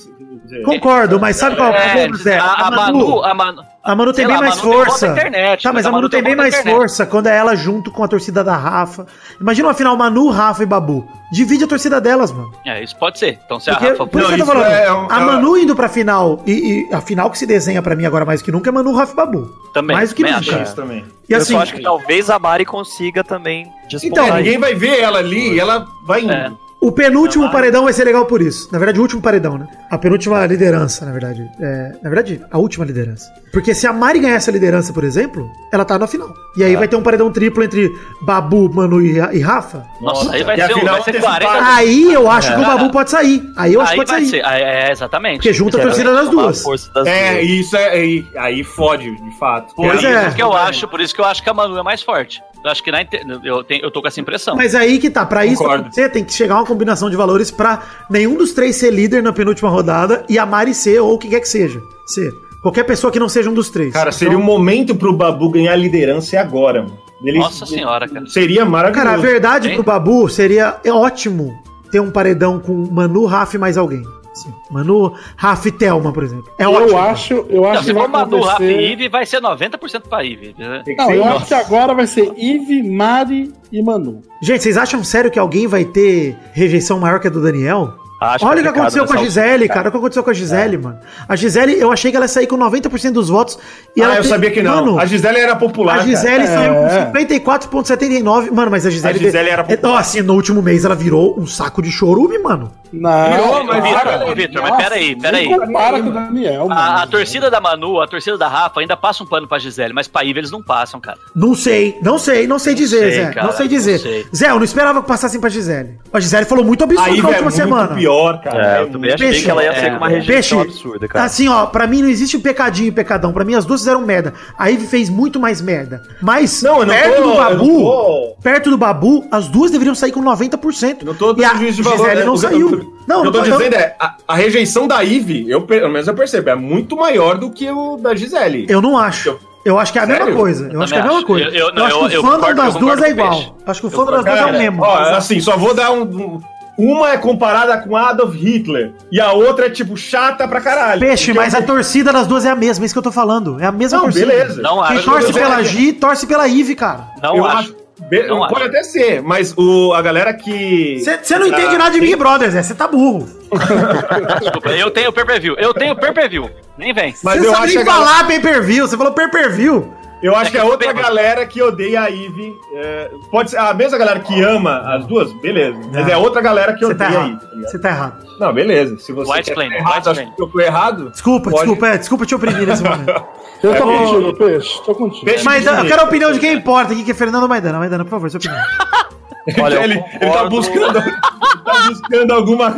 Concordo, mas sabe qual é o É, problema, Zé? a, a Manu, a Manu. A Manu tem bem lá, a mais Manu tem força. na internet, tá, mas a Manu tem bem voto na mais força quando é ela junto com a torcida da Rafa. Imagina uma final Manu, Rafa e Babu. Divide a torcida delas, mano. É, isso pode ser. Então, se a Porque, Rafa por isso Não, que eu tô isso falando. é um- a é- Manu indo pra final, e, e a final que se desenha pra mim agora mais que nunca é Manu, Rafa e Babu. também. mais do que nunca. acho. Isso também. E eu assim, só acho que talvez a Mari consiga também Então, aí. ninguém vai ver ela ali, ela vai indo. É. o penúltimo Não, paredão vai ser legal por isso. Na verdade, o último paredão, né? A penúltima liderança, na verdade. É, na verdade, a última liderança. Porque se a Mari ganhar essa liderança, por exemplo, ela tá na final. E aí vai ter um paredão triplo entre Babu, Manu e, e Rafa. Nossa, aí vai E ser, um- final vai ser antecipada. 40. Aí eu acho que o É. Babu pode sair. Aí eu acho Aí que pode sair. ser. É, é, exatamente. Porque junta a torcida das duas. das É, duas. isso é. Aí, aí fode, de fato. Por Pois isso é. que eu acho, por isso que eu acho que a Manu é mais forte. Eu acho que na eu, tenho, eu tô com essa impressão. Mas aí que tá, pra isso acontecer, tem que chegar uma combinação de valores pra nenhum dos três ser líder na penúltima rodada e a Mari ser, ou o que quer que seja. Ser. Qualquer pessoa que não seja um dos três. Cara, seria Então, um momento pro Babu ganhar a liderança e agora, mano. Ele- Nossa senhora, cara. Seria maravilhoso. Cara, a verdade Hein? pro Babu seria é ótimo ter um paredão com Manu, Rafa e mais alguém. Assim, Manu, Rafa e Thelma, por exemplo. É eu ótimo. acho, eu Não, acho se que vai for Manu, Rafa e acontecer... Ive, vai ser 90% pra Ive. né? Não, eu nossa. acho que agora vai ser Ive, Mari e Manu. Gente, vocês acham sério que alguém vai ter rejeição maior que a do Daniel? Acho Olha o que aconteceu com a nessa Gisele, cara. Olha o que aconteceu com a Gisele, mano. A Gisele, eu achei que ela ia sair com 90% dos votos. E ah, ela eu te- sabia que não. Mano, a Gisele era popular. a cara. Gisele saiu É. com 54,79. Mano, mas a Gisele. A Gisele era Então, popular. assim, no último mês ela virou um saco de chorume, mano. Não, Virou, mas Vitor, cara, Vitor, mas peraí, peraí. compara com o Daniel, mano. A, a torcida da Manu, a torcida da Rafa ainda passa um pano pra Gisele, mas pra Ive eles não passam, cara. Não sei, não sei, não sei dizer, sei, Zé. cara, não sei dizer. não sei. Zé, eu não esperava que passassem pra Gisele. A Gisele falou muito absurdo na é última muito semana. pior, cara. É, É eu também muito- achei Peixe, que ela ia é, ser com uma é. rejeição Peixe, absurda, cara. assim, ó, pra mim não existe pecadinho e pecadão. Pra mim as duas fizeram merda. A Ivy fez muito mais merda. Mas, Não, eu não perto tô- do eu Babu, não tô- perto do Babu, as duas deveriam sair com 90%. Eu não tô e a dando juízo de valor. Gisele né? não O que eu- saiu. o Não, que eu tô não, dizendo é, a, a rejeição da Ivy, eu, pelo menos eu percebo, é muito maior do que o da Gisele. Eu não acho. Eu acho que é a mesma Sério? coisa. Eu, Eu acho que é a também mesma acho. coisa. Eu- eu- não, acho eu- que o eu fandom das eu duas é igual. Acho que o Eu fandom das duas é o mesmo. ó, assim, só vou dar um, um- Uma é comparada com a Adolf Hitler e a outra é, tipo, chata pra caralho. Peixe, mas eu- a torcida das duas é a mesma, é isso que eu tô falando. É a mesma Não, torcida. beleza. Não Quem acho. torce pela eu- Gi, torce pela Ivy, cara. Não eu acho. acho. be- Não pode acho. até ser, mas o, a galera que. Você não entende Ah, nada de Big Brother, Zé. Você tá burro. Desculpa, eu tenho pay-per-view. Eu tenho pay-per-view. Nem vem. Mas Você eu sabe acho nem que a galera- falar pay-per-view. Você falou pay-per-view. Eu acho É que a que eu outra bebo. galera que odeia a Ivy. é, pode ser a mesma galera que ama as duas, beleza. Mas é outra galera que tá odeia a tá ligado? Você tá errado. Não, beleza. Se você White errado, White que eu tô errado. Desculpa, pode- desculpa, é, desculpa te oprimir nesse momento. Eu tô É, contigo, Peixe. Tô contigo. Peixe- Mas eu quero a opinião de quem importa aqui, que é Fernando Maidana. Maidana, por favor, sua opinião. Olha, ele, ele tá buscando. tá buscando alguma.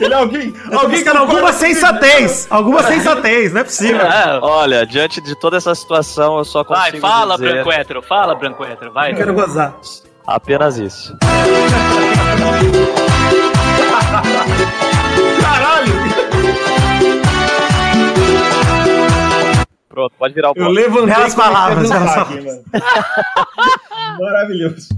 ele é alguém. Alguém Alguém buscando alguma sensatez. Alguma sensatez, não é possível. É, Olha, diante de toda essa situação, eu só vai, consigo fala, dizer Branco Hétero. Fala, Branco Hétero. Vai. Eu quero gozar. apenas isso. Caralho! Pronto, pode virar o Eu levantei. Belas palavras, belas aqui, mano. Maravilhoso.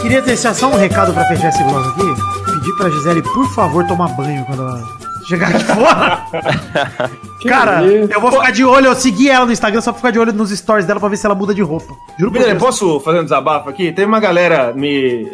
Queria deixar só um recado pra fechar esse bloco aqui. Pedir pra Gisele, por favor, tomar banho quando ela chegar aqui fora. Cara, eu vou ficar de olho, eu segui ela no Instagram só pra ficar de olho nos stories dela pra ver se ela muda de roupa. Juro Deus. posso fazer um desabafo aqui? Tem uma galera me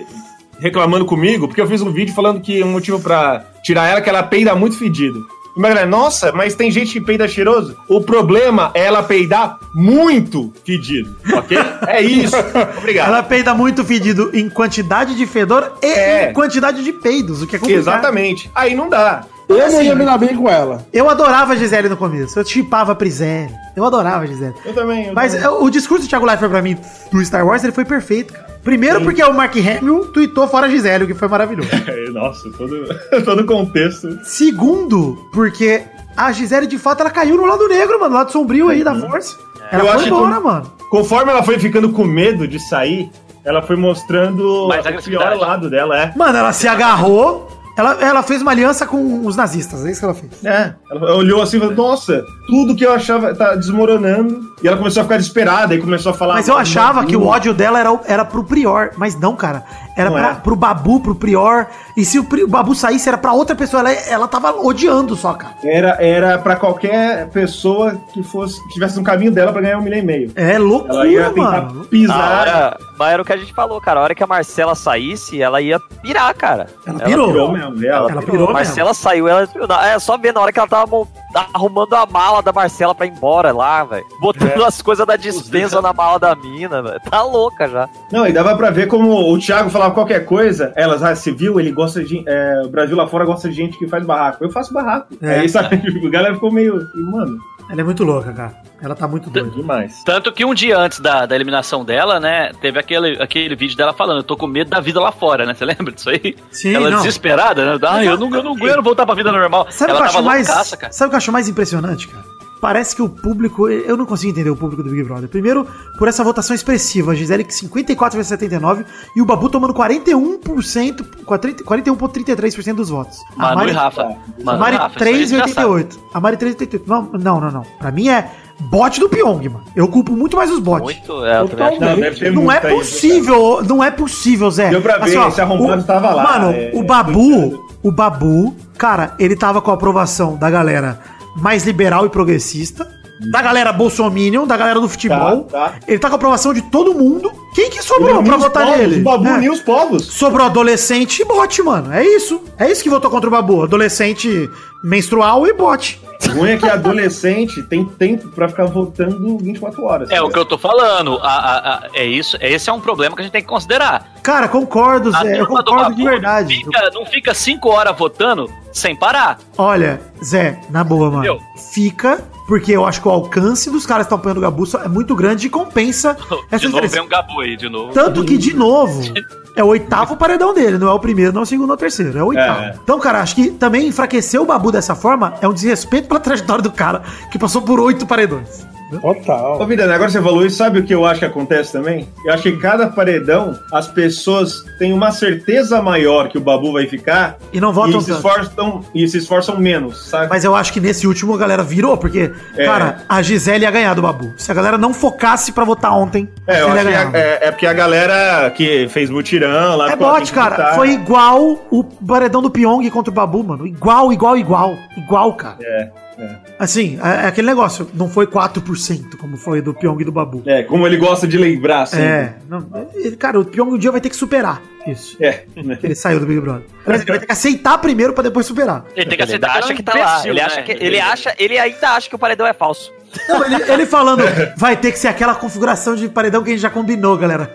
reclamando comigo, porque eu fiz um vídeo falando que um motivo pra tirar ela é que ela peida muito fedido. E uma galera, nossa, mas tem gente que peida cheiroso? O problema é ela peidar muito fedido, ok? É isso. Obrigado. Ela peida muito fedido em quantidade de fedor e É. em quantidade de peidos, o que é complicado. Exatamente. Aí não dá. Eu Assim, não ia me dar bem com ela. Eu adorava a Gisele no começo. Eu chipava a Prisele. Eu adorava a Gisele. Eu também. Eu Mas também. é, o discurso do Thiago Leifert pra mim do Star Wars ele foi perfeito, cara. Primeiro porque o Mark Hamill tweetou fora a Gisele, o que foi maravilhoso. É, Nossa, todo, todo contexto. Segundo, porque a Gisele de fato ela caiu no lado negro, mano, no lado sombrio aí da força. Ela Eu foi acho que embora, com- mano. Conforme ela foi ficando com medo de sair, ela foi mostrando Mais o pior lado dela, é. Mano, ela se agarrou, ela, ela fez uma aliança com os nazistas, é isso que ela fez. É, ela olhou assim e falou, nossa, tudo que eu achava tá desmoronando. E ela começou a ficar desesperada e começou a falar. Mas eu achava que o ódio dela era, era pro Prior, mas não, cara. Era pra, é? pro Babu, pro Prior. E se o, Pri- o Babu saísse, era pra outra pessoa. Ela, ela tava odiando só, cara. Era, era pra qualquer pessoa que fosse que tivesse no caminho dela pra ganhar um milhão e meio. É Ela loucura, ia tentar mano. Pisar. hora, mas era o que a gente falou, cara. A hora que a Marcela saísse, ela ia pirar, cara. Ela pirou. Pirou mesmo, ela. Ela A pirou mesmo. Marcela saiu, ela. É só ver na hora que ela tava mon- arrumando a mala da Marcela pra ir embora lá, velho. Botando as coisas da dispensa na mala da mina, velho. Tá louca já. Não, e dava pra ver como o Thiago falava qualquer coisa, elas, ah, você viu, ele gosta de. é, o Brasil lá fora gosta de gente que faz barraco. Eu faço barraco. É. Aí, sabe, a galera ficou meio. Mano, Ela é muito louca, cara. Ela tá muito doida. demais. Tanto que um dia antes da, da eliminação dela, né, teve aquele, aquele vídeo dela falando, eu tô com medo da vida lá fora, né? Você lembra disso aí? Sim, Ela não. desesperada, né? Ah, eu não, eu não aguento voltar pra vida normal. Sabe o Ela que eu tava acho mais. loucaça, cara. Sabe o que eu acho mais impressionante, cara? Parece que o público. Eu não consigo entender o público do Big Brother. Primeiro, por essa votação expressiva. A Gisele que 54 vezes 79 e o Babu tomando 41%, 40 41,33% dos votos. Manu Mari- Rafa. A Manu Mari e Rafa, aí a sabe. 3,88. A Mari 3,88. Não, não, não, não. Pra mim é bot do Pyong, mano. Eu culpo muito mais os bots. Muito. É, eu também acho. Não, deve ter Não é possível, não é possível, Zé. Deu pra ver, esse arrombado tava lá, Mano, é, o é, Babu, o Babu, cara, ele tava com a aprovação da galera mais liberal e progressista, da galera bolsominion, da galera do futebol. Tá, tá. Ele tá com a aprovação de todo mundo. Quem que sobrou pra votar povos, nele? O Babu É. os povos. Sobrou adolescente e bot, mano. É isso. É isso que votou contra o Babu. Adolescente menstrual e bot. O ruim é que adolescente tem tempo pra ficar votando 24 horas. É o que eu tô falando. A, a- a- é isso. Esse é um problema que a gente tem que considerar. Cara, concordo, Zé. Eu concordo de verdade. fica- não fica cinco horas votando sem parar. Olha, Zé, na boa, mano. Entendeu? Fica, porque eu acho que o alcance dos caras que estão apoiando o Gabu é muito grande e compensa essa de novo diferença. vem um Gabu aí, de novo. Tanto que, de novo, é o oitavo paredão dele, não é o primeiro, não é o segundo, não é o terceiro, é o oitavo. É. Então, cara, acho que também enfraquecer o Babu dessa forma é um desrespeito pela trajetória do cara, que passou por oito paredões. Ô, Total. Vidana, agora você falou isso, sabe o que eu acho que acontece também? Eu acho que em cada paredão, as pessoas têm uma certeza maior que o Babu vai ficar E não votam e se, esforçam, e se esforçam menos, sabe? Mas eu acho que nesse último a galera virou, porque, É. cara, a Gisele ia ganhar do Babu. Se a galera não focasse pra votar ontem, a É, eu acho ia que ganhar. é, é- porque a galera que fez mutirão lá... É bot, cara. votar. Foi igual o paredão do Pyong contra o Babu, mano. Igual, igual, igual. Igual, cara. É, é. Assim, é, é aquele negócio. Não foi 4%, como foi do Pyong e do Babu. É, como ele gosta de lembrar, assim. É. Não, ele- cara, o Pyong um dia vai ter que superar isso. É, né? Ele saiu do Big Brother. Aliás, ele vai ter que aceitar primeiro pra depois superar. Ele tem que Ele aceitar acha é um que tá lá. Ele né? acha que ele acha, ele ainda acha que o paredão é falso. Não, ele, ele falando, vai ter que ser aquela configuração de paredão que a gente já combinou, galera.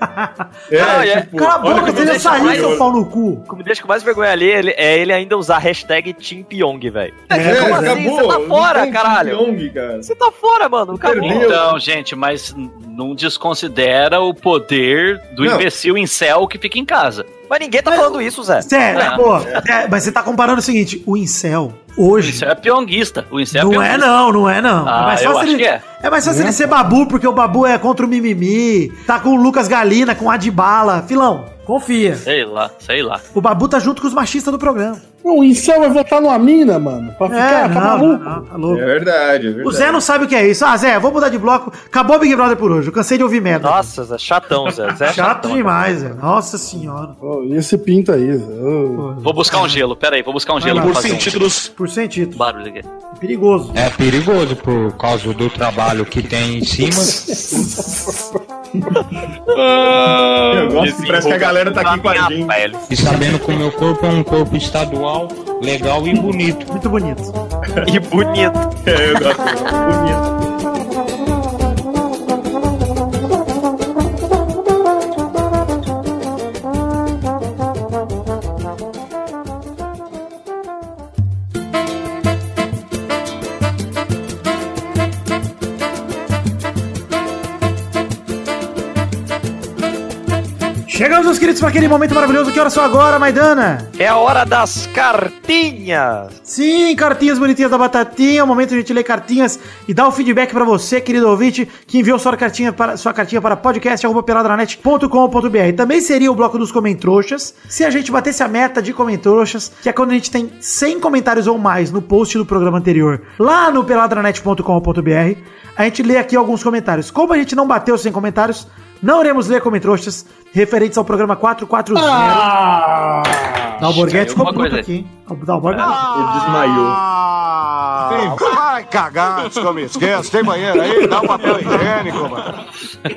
É, Ah, é. tipo, Cala a boca, como você já eu saiu, seu pau no cu. O que me deixa com mais vergonha ali ele- é ele ainda usar a hashtag Team Pyong, velho. É, Como assim? acabou. Você tá não fora, caralho. Pyong, cara. Você tá fora, mano. Acabou. Então, gente, mas não desconsidera o poder do Não. imbecil em céu que fica em casa. Mas ninguém tá falando isso, Zé. Sério, É. pô. é, mas você tá comparando o seguinte, o Incel, hoje... Isso é pionguista. O incel Não é pionguista. não, não é não. Ah, é mais eu fácil acho ele, que é. é mais fácil ele ser babu, porque o babu é contra o mimimi. Tá com o Lucas Galina, com o Adibala. Filão, Confia. Sei lá, sei lá. O Babu tá junto com os machistas do programa. O incel vai votar numa mina, mano. Pra ficar, tá maluco? não, tá louco. É verdade, é verdade. O Zé não sabe o que é isso. Ah, Zé, vou mudar de bloco. Acabou o Big Brother por hoje. Eu cansei de ouvir merda. Nossa, Zé, chatão, Zé. Zé é Chato chatão. demais, Zé. Nossa senhora. Ô, e esse pinto aí? Zé? Ô. Vou buscar um gelo, pera aí, vou buscar um gelo Por um Sentidos. Por centímetro. barulho aqui. Perigoso. É perigoso por causa do trabalho que tem em cima. Eu gosto que parece que a galera tá aqui com a gente. Pele. E sabendo que o meu corpo é um corpo estadual, legal e bonito. Muito bonito. E bonito. É, eu gosto. Bonito. Chegamos, meus queridos, para aquele momento maravilhoso. Que horas são agora, Maidana? É a hora das cartinhas. Sim, cartinhas bonitinhas da Batatinha. É o momento de a gente ler cartinhas e dar o feedback pra você, querido ouvinte, que enviou sua cartinha para, sua cartinha para podcast.peladranet.com.br. Também seria o bloco dos comentroxas. Se a gente batesse a meta de comentroxas, que é quando a gente tem 100 comentários ou mais no post do programa anterior, lá no peladranet.com.br, a gente lê aqui alguns comentários. Como a gente não bateu 100 comentários, não iremos ler comentroxas referentes ao programa 440. Ah! Dalborguete ficou uma puto coisa. aqui. Dalborguete... Ele desmaiou. Vai cagar esqueça. Tem banheiro aí? Dá um papel higiênico, mano.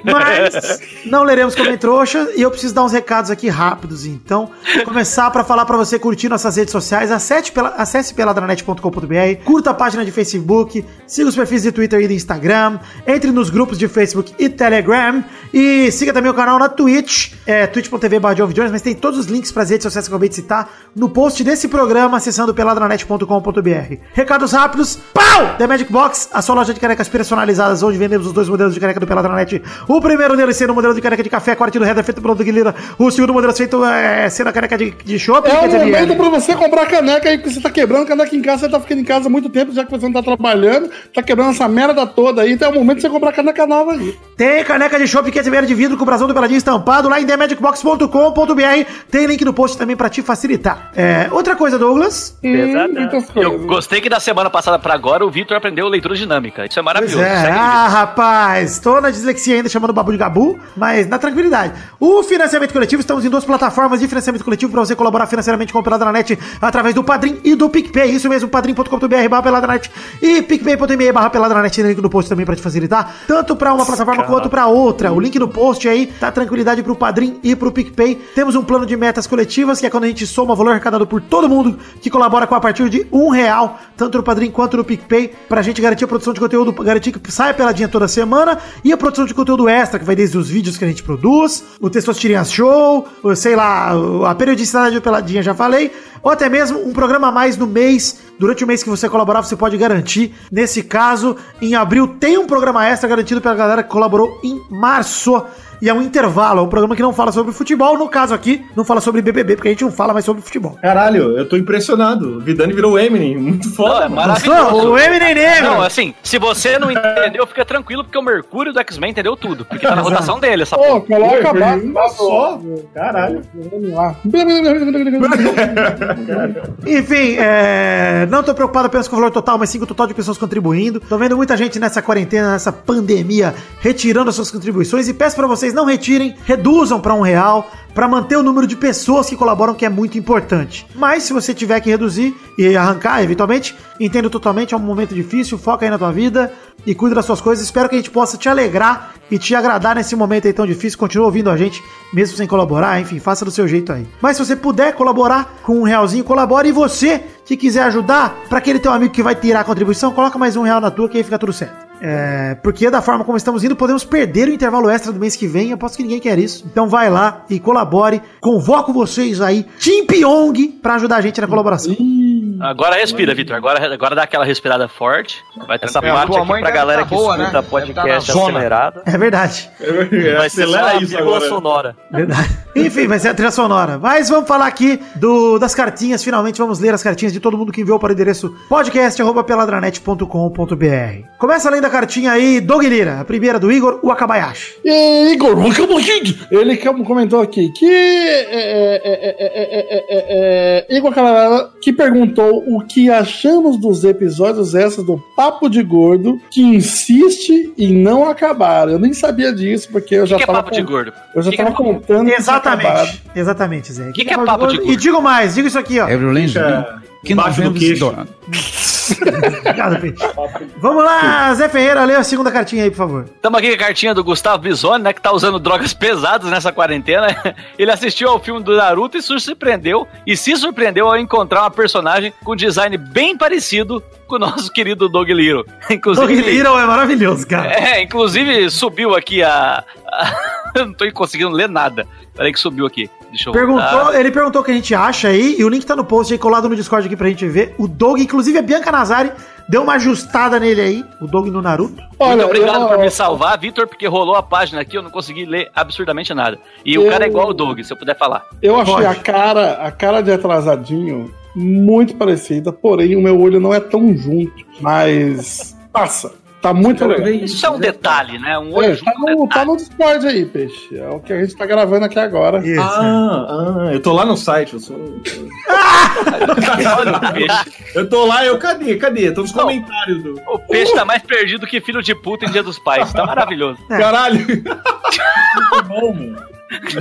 Mas não leremos Comentrouxa e eu preciso dar uns recados aqui rápidos. Então, começar para falar para você curtir nossas redes sociais. Acesse, pela, acesse peladranet.com.br, curta a página de Facebook, siga os perfis de Twitter e de Instagram, entre nos grupos de Facebook e Telegram e siga também o canal na Twitch, é, twitch.tv Jones, mas tem todos os links para as redes sociais que eu acabei de citar no post desse programa, acessando peladranet.com.br. Recados rápidos, pau! The Magic Box, a sua loja de canecas personalizadas, onde vendemos os dois modelos de caneca do Peladranet. O primeiro deles sendo o modelo de caneca de café, corte do header feito pelo Guilherme. O segundo modelo feito é, sendo a caneca de, de chopp. É o dizer, momento é- pra você comprar caneca aí, porque você tá quebrando caneca em casa, você tá ficando em casa há muito tempo, já que você não tá trabalhando, tá quebrando essa merda toda aí, então é o momento de você comprar caneca nova aí. Tem caneca de chopp que é de vidro com o brasão do Peladinho estampado lá em themagicbox.com.br. Tem link no post também pra te facilitar. É, outra coisa, Douglas. Muitas Eu gostei que da semana passada pra agora o Aprendeu leitura dinâmica. Isso é maravilhoso. é, ah, rapaz, tô na dislexia ainda chamando o Babu de Gabu, mas na tranquilidade. O financiamento coletivo, estamos em duas plataformas de financiamento coletivo para você colaborar financeiramente com o Peladranet através do Padrim e do PicPay. Isso mesmo, padrim.com.br barra e picpay.me barra Peladranet. Tem link no post também para te facilitar, tanto para uma plataforma quanto para outra. O link no post aí tá tranquilidade pro Padrim e pro PicPay. Temos um plano de metas coletivas, que é quando a gente soma o valor arrecadado por todo mundo que colabora com a partir de um real, tanto no Padrim quanto no PicPay, pra gente garantir a produção de conteúdo, garantir que saia peladinha toda semana e a produção de conteúdo extra, que vai desde os vídeos que a gente produz, o Testosterinhas Show, sei lá, a periodicidade do Peladinha, já falei, ou até mesmo um programa a mais no mês. Durante o mês que você colaborar, você pode garantir. Nesse caso, em abril tem um programa extra garantido pela galera que colaborou em março. E é um intervalo, é um programa que não fala sobre futebol. No caso aqui, não fala sobre BBB, porque a gente não fala mais sobre futebol. Caralho, eu tô impressionado. O Vidani virou o Eminem. Muito Não, foda, é mano. maravilhoso. o Eminem Negro! Não, assim, se você não entendeu, fica tranquilo, porque o Mercúrio do X-Men entendeu tudo. Porque tá na rotação dele, essa Ô, porra. coloca abaixo. uma só. Caralho. Vamos lá. Enfim, é, não tô preocupado apenas com o valor total, mas sim com o total de pessoas contribuindo. Tô vendo muita gente nessa quarentena, nessa pandemia, retirando as suas contribuições e peço pra vocês não retirem, reduzam pra um real, pra manter o número de pessoas que colaboram, que é muito importante. Mas se você tiver que reduzir e arrancar, eventualmente, entendo totalmente, é um momento difícil, foca aí na tua vida e cuida das suas coisas. Espero que a gente possa te alegrar e te agradar nesse momento aí tão difícil. Continua ouvindo a gente, mesmo sem colaborar, enfim, faça do seu jeito aí. Mas se você puder colaborar com um realzinho, colabore. E você que quiser ajudar, para aquele teu amigo que vai tirar a contribuição, coloca mais um real na tua que aí fica tudo certo. É, porque da forma como estamos indo, podemos perder o intervalo extra do mês que vem. Aposto que ninguém quer isso. Então vai lá e colabore. Convoco vocês aí, Tim Pyong, pra ajudar a gente na colaboração. Agora respira, Vitor. Agora, agora dá aquela respirada forte. Vai Essa tranquilo. parte tua aqui pra galera tá que boa, escuta né? podcast tá zona. acelerado. É verdade. Vai ser só Acelera isso vírgula agora. sonora. Verdade. Enfim, vai ser a trilha sonora. Mas vamos falar aqui do, das cartinhas. Finalmente vamos ler as cartinhas de todo mundo que enviou para o endereço podcast.peladranet.com.br. Começa além da cartinha aí, Doug Lira, a primeira do Igor Wakabayashi. E, Igor Wakabayashi! Ele comentou aqui que. Igor Calavera que perguntou o que achamos dos episódios essas do Papo de Gordo que insiste em não acabar. Eu nem sabia disso, porque eu já estava. Que é Papo de Gordo? Eu já tava contando. Exatamente tinha acabado. Exatamente. Exatamente, Zé. Que que é papo de gordo? E digo mais, digo isso aqui, ó. É? Que nós Embaixo do vemos queixo. Do- Obrigado. Vamos lá, Zé Ferreira, lê a segunda cartinha aí, por favor. Estamos aqui com a cartinha do Gustavo Bisoni, né? Que tá usando drogas pesadas nessa quarentena. Ele assistiu ao filme do Naruto e se surpreendeu. E se surpreendeu ao encontrar uma personagem com design bem parecido com o nosso querido Doug Liro. Doug Inclusive. Little é maravilhoso, cara. É, inclusive subiu aqui a. a- não tô conseguindo ler nada. Peraí que subiu aqui. Deixa eu Perguntou, voltar. ele perguntou o que a gente acha aí, e o link tá no post aí colado no Discord aqui pra gente ver. O Doug, inclusive a Bianca Nazari, deu uma ajustada nele aí, o Doug no Naruto. Muito obrigado eu- por me salvar, Vitor, porque rolou a página aqui, eu não consegui ler absurdamente nada. E o Eu- cara é igual o Doug, se eu puder falar. Eu achei Pode. a cara, a cara de atrasadinho muito parecida, porém o meu olho não é tão junto, mas passa. Tá muito legal. Isso é um detalhe, né? Um olho É, tá, é um no, tá no Discord aí, peixe. É o que a gente tá gravando aqui agora. Isso. Ah, ah, eu tô lá no site, eu sou. Eu tô lá, eu cadê? Cadê? Tô nos Não. comentários do. O peixe tá mais perdido que filho de puta em Dia dos Pais. Tá maravilhoso. É. Caralho! Muito bom, mano.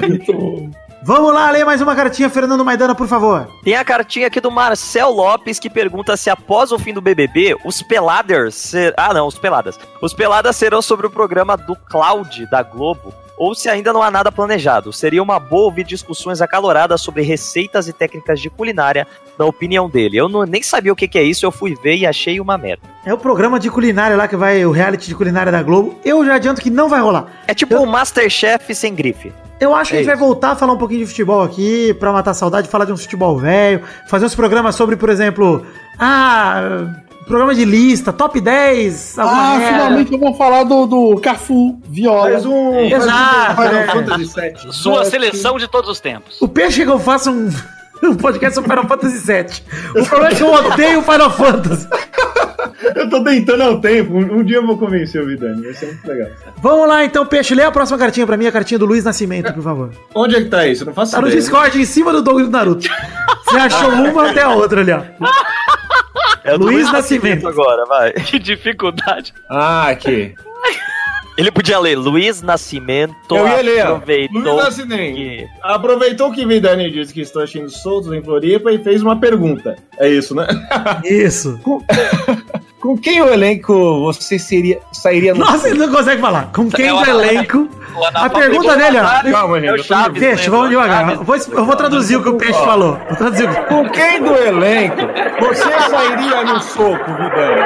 Muito bom. Vamos lá, ler mais uma cartinha, Fernando Maidana, por favor. Tem a cartinha aqui do Marcel Lopes que pergunta se após o fim do BBB, os Peladers. Ser... Ah, não, os Peladas. Os Peladas serão sobre o programa do Cloud da Globo. Ou se ainda não há nada planejado. Seria uma boa ouvir discussões acaloradas sobre receitas e técnicas de culinária, na opinião dele. Eu não, nem sabia o que, que é isso, eu fui ver e achei uma merda. É o programa de culinária lá que vai, o reality de culinária da Globo. Eu já adianto que não vai rolar. É tipo o Masterchef sem grife. Eu acho que É a gente vai voltar a falar um pouquinho de futebol aqui, pra matar a saudade, falar de um futebol velho, fazer uns programas sobre, por exemplo, ah, programa de lista, top 10, alguma Ah, merda. finalmente eu vou falar do, do Cafu Viola. Faz um. Exato, um é. Final Fantasy VII. Sua É, seleção de todos os tempos. O peixe que eu faço um, um podcast sobre Final Fantasy VII. O problema é que eu odeio Final Fantasy. Eu tô tentando ao tempo. Um, um dia eu vou convencer o Vidani. Vai ser muito legal. Vamos lá então, peixe, lê a próxima cartinha pra mim, a cartinha do Luiz Nascimento, por favor. Onde é que tá isso? Eu não faço Tá no ideia. Discord, em cima do Doug do Naruto. Você achou uma até a outra ali, ó. É Luiz Nascimento. agora, vai. Que dificuldade. Ah, aqui. Ele podia ler Luiz Nascimento. Eu ia ler, ó. aproveitou Luiz Nascimento. que- Aproveitou que Vidani disse que estou achando soltos em Floripa e fez uma pergunta. É isso, né? Isso. Com quem o elenco você seria, sairia no Nossa, ele não consegue falar. Com quem É o elenco? O A pergunta dele, ó. Calma, é gente, o eu tô- Chaves, Peixe, né? vamos O devagar. Eu vou, eu vou traduzir o que o Peixe falou. Vou traduzir. Com quem do elenco você sairia no soco, Vidani?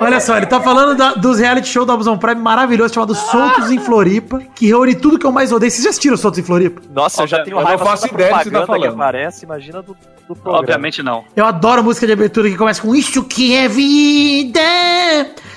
Olha só, ele tá falando da- dos reality show da Amazon Prime maravilhoso chamado Soltos em Floripa, que reúne tudo que eu mais odeio. Vocês já assistiram Soltos em Floripa? Nossa, eu já tenho Eu não raiva faço só da ideia do que você tá propaganda que falando. aparece, imagina do, do programa. Obviamente não. Eu adoro música de abertura que começa com Isso que é vida,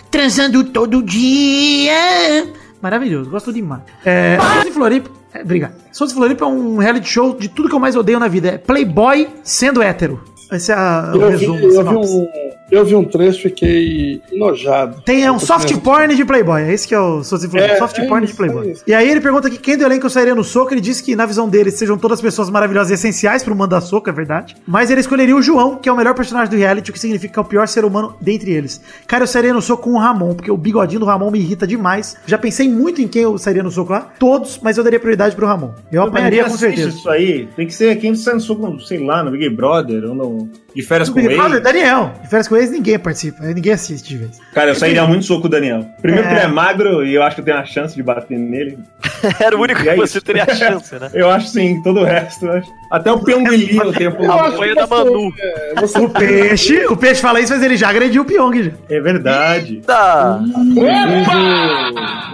transando todo dia. Maravilhoso, gosto demais. É, Soltos em Floripa, é, obrigado. Soltos em Floripa é um reality show de tudo que eu mais odeio na vida. É Playboy sendo hétero. Esse é a- o Eu vi, resumo. eu, vi um, eu vi um trecho e fiquei enojado. Tem é um soft tenho- porn de Playboy, é esse que é o soft, É, soft é porn isso, de Playboy. é isso. E aí ele pergunta aqui quem do elenco sairia no soco, ele disse que na visão dele sejam todas pessoas maravilhosas e essenciais pro manda soco, é verdade. Mas ele escolheria o João, que é o melhor personagem do reality, o que significa que é o pior ser humano dentre eles. Cara, eu sairia no soco com o Ramon, porque o bigodinho do Ramon me irrita demais. Já pensei muito em quem eu sairia no soco lá, todos, mas eu daria prioridade pro Ramon. Eu apanharia com certeza. Isso aí tem que ser quem sai no soco, sei lá, no Big Brother ou no, então, de férias O com Big Brother, ele. Daniel. De férias com eles, ninguém participa, ninguém assiste de vez. Cara, eu sairia muito soco com o Daniel. Primeiro É. que ele é magro e eu acho que eu tenho a chance de bater nele. Era o único E é que você isso. teria a chance, né? Eu acho sim, todo o resto eu acho. Até o Pyongyi. Eu acho apoio que da Manu. é, você- O peixe, o peixe fala isso, mas ele já agrediu o Pyong. já. É verdade. Tá.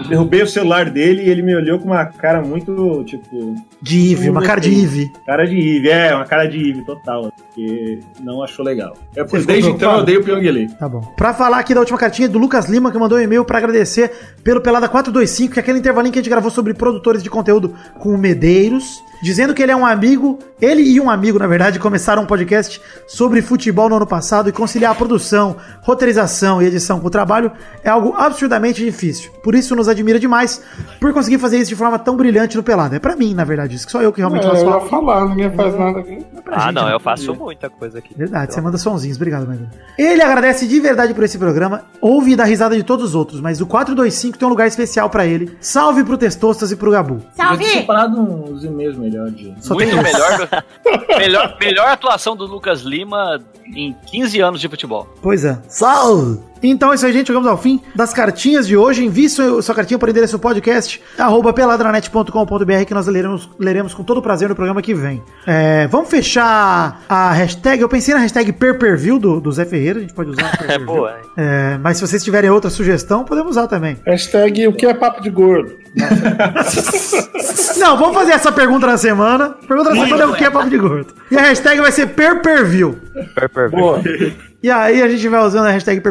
Eu derrubei o celular dele e ele me olhou com uma cara muito, tipo, De Ive, uma cara de Ive. cara de Eve. É, uma cara de Eve total. Porque não achou legal. É, ficou desde então eu odeio o Pyongyi. Tá bom. Pra falar aqui da última cartinha do Lucas Lima, que mandou um e-mail pra agradecer pelo Pelada 425, que é aquele intervalinho que a gente gravou sobre produtores de conteúdo com o Medeiros, dizendo que ele é um amigo, ele e um amigo, na verdade, começaram um podcast sobre futebol no ano passado e conciliar a produção, roteirização e edição com o trabalho é algo absurdamente difícil. Por isso nos admira demais por conseguir fazer isso de forma tão brilhante no Pelada. É pra mim, na verdade, isso que só eu que realmente É, faço eu ia falar, ninguém faz nada aqui. pra Ah, gente, não, né? eu faço muita coisa aqui. Verdade, você manda sonzinhos. Obrigado, Magno. Ele agradece de verdade por esse programa, ouve e dá risada de todos os outros, mas o 425 tem um lugar especial pra ele. Salve pro Testostas e pro Gabu. Eu tinha separado uns e-mails melhor de. Só Muito tem melhor, do- melhor. Melhor atuação do Lucas Lima em 15 anos de futebol. Pois é. Salve! Então é isso aí, gente. Chegamos ao fim das cartinhas de hoje. Envie sua, sua cartinha para o endereço podcast, arroba peladranet.com.br, que nós leremos, leremos com todo prazer no programa que vem. É, vamos fechar a hashtag. Eu pensei na hashtag perperview do, do Zé Ferreira, a gente pode usar. É perperview. boa, hein? É, mas se vocês tiverem outra sugestão, podemos usar também. Hashtag o que é papo de gordo? Não, vamos fazer essa pergunta na semana. Pergunta na semana é o que é papo de gordo. E a hashtag vai ser perperview. Per- per- Boa. E aí a gente vai usando a hashtag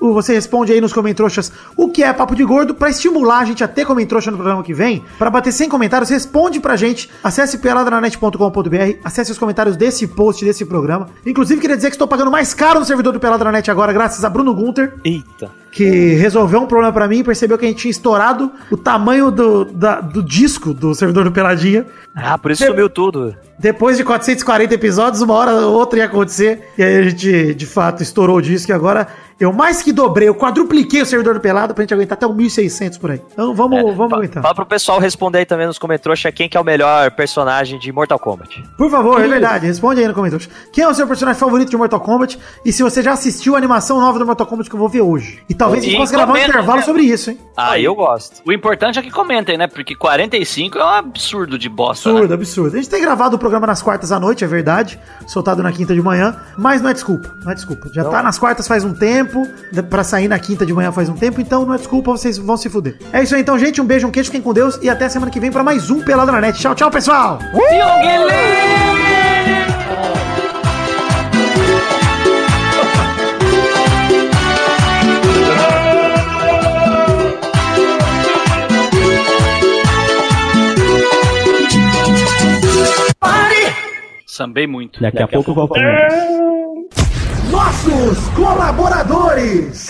o- Você responde aí nos comentroxas o que é papo de gordo pra estimular a gente a ter comentroxa no programa que vem. Pra bater 100 comentários, responde pra gente. Acesse peladranet.com.br, acesse os comentários desse post, desse programa. Inclusive, queria dizer que estou pagando mais caro no servidor do Peladranet agora, graças a Bruno Gunter Eita. Que resolveu um problema pra mim, percebeu que a gente tinha estourado o tamanho do, da- do disco do servidor do Peladinha. Ah, por isso sumiu tudo. Depois de 440 episódios, uma hora ou outra ia acontecer. E aí a gente, de fato, estourou o disco. E agora eu mais que dobrei, eu quadrupliquei o servidor do Pelado pra gente aguentar até o 1.600 por aí. Então vamos, vamos Fa- aguentar. Fala pro pessoal responder aí também nos comentários quem que é o melhor personagem de Mortal Kombat. Por favor, é verdade. Responde aí no comentário. Quem é o seu personagem favorito de Mortal Kombat? E se você já assistiu a animação nova do Mortal Kombat que eu vou ver hoje. E talvez a gente possa gravar um intervalo né? sobre isso, hein? Ah, eu gosto. O importante é que comentem, né? Porque 45 é um absurdo de bosta. Absurdo, né? absurdo. A gente tem gravado o programa nas quartas à noite, é verdade. Soltado na quinta de manhã. Mas não é desculpa. Não é desculpa. Já tá nas quartas faz um tempo. Dá Pra sair na quinta de manhã faz um tempo. Então não é desculpa, vocês vão se fuder. É isso aí então, gente. Um beijo, um queijo, fiquem com Deus. E até semana que vem pra mais um Pelado na Net. Tchau, tchau, pessoal! Sambei muito. Daqui a pouco voltamos. Nossos colaboradores!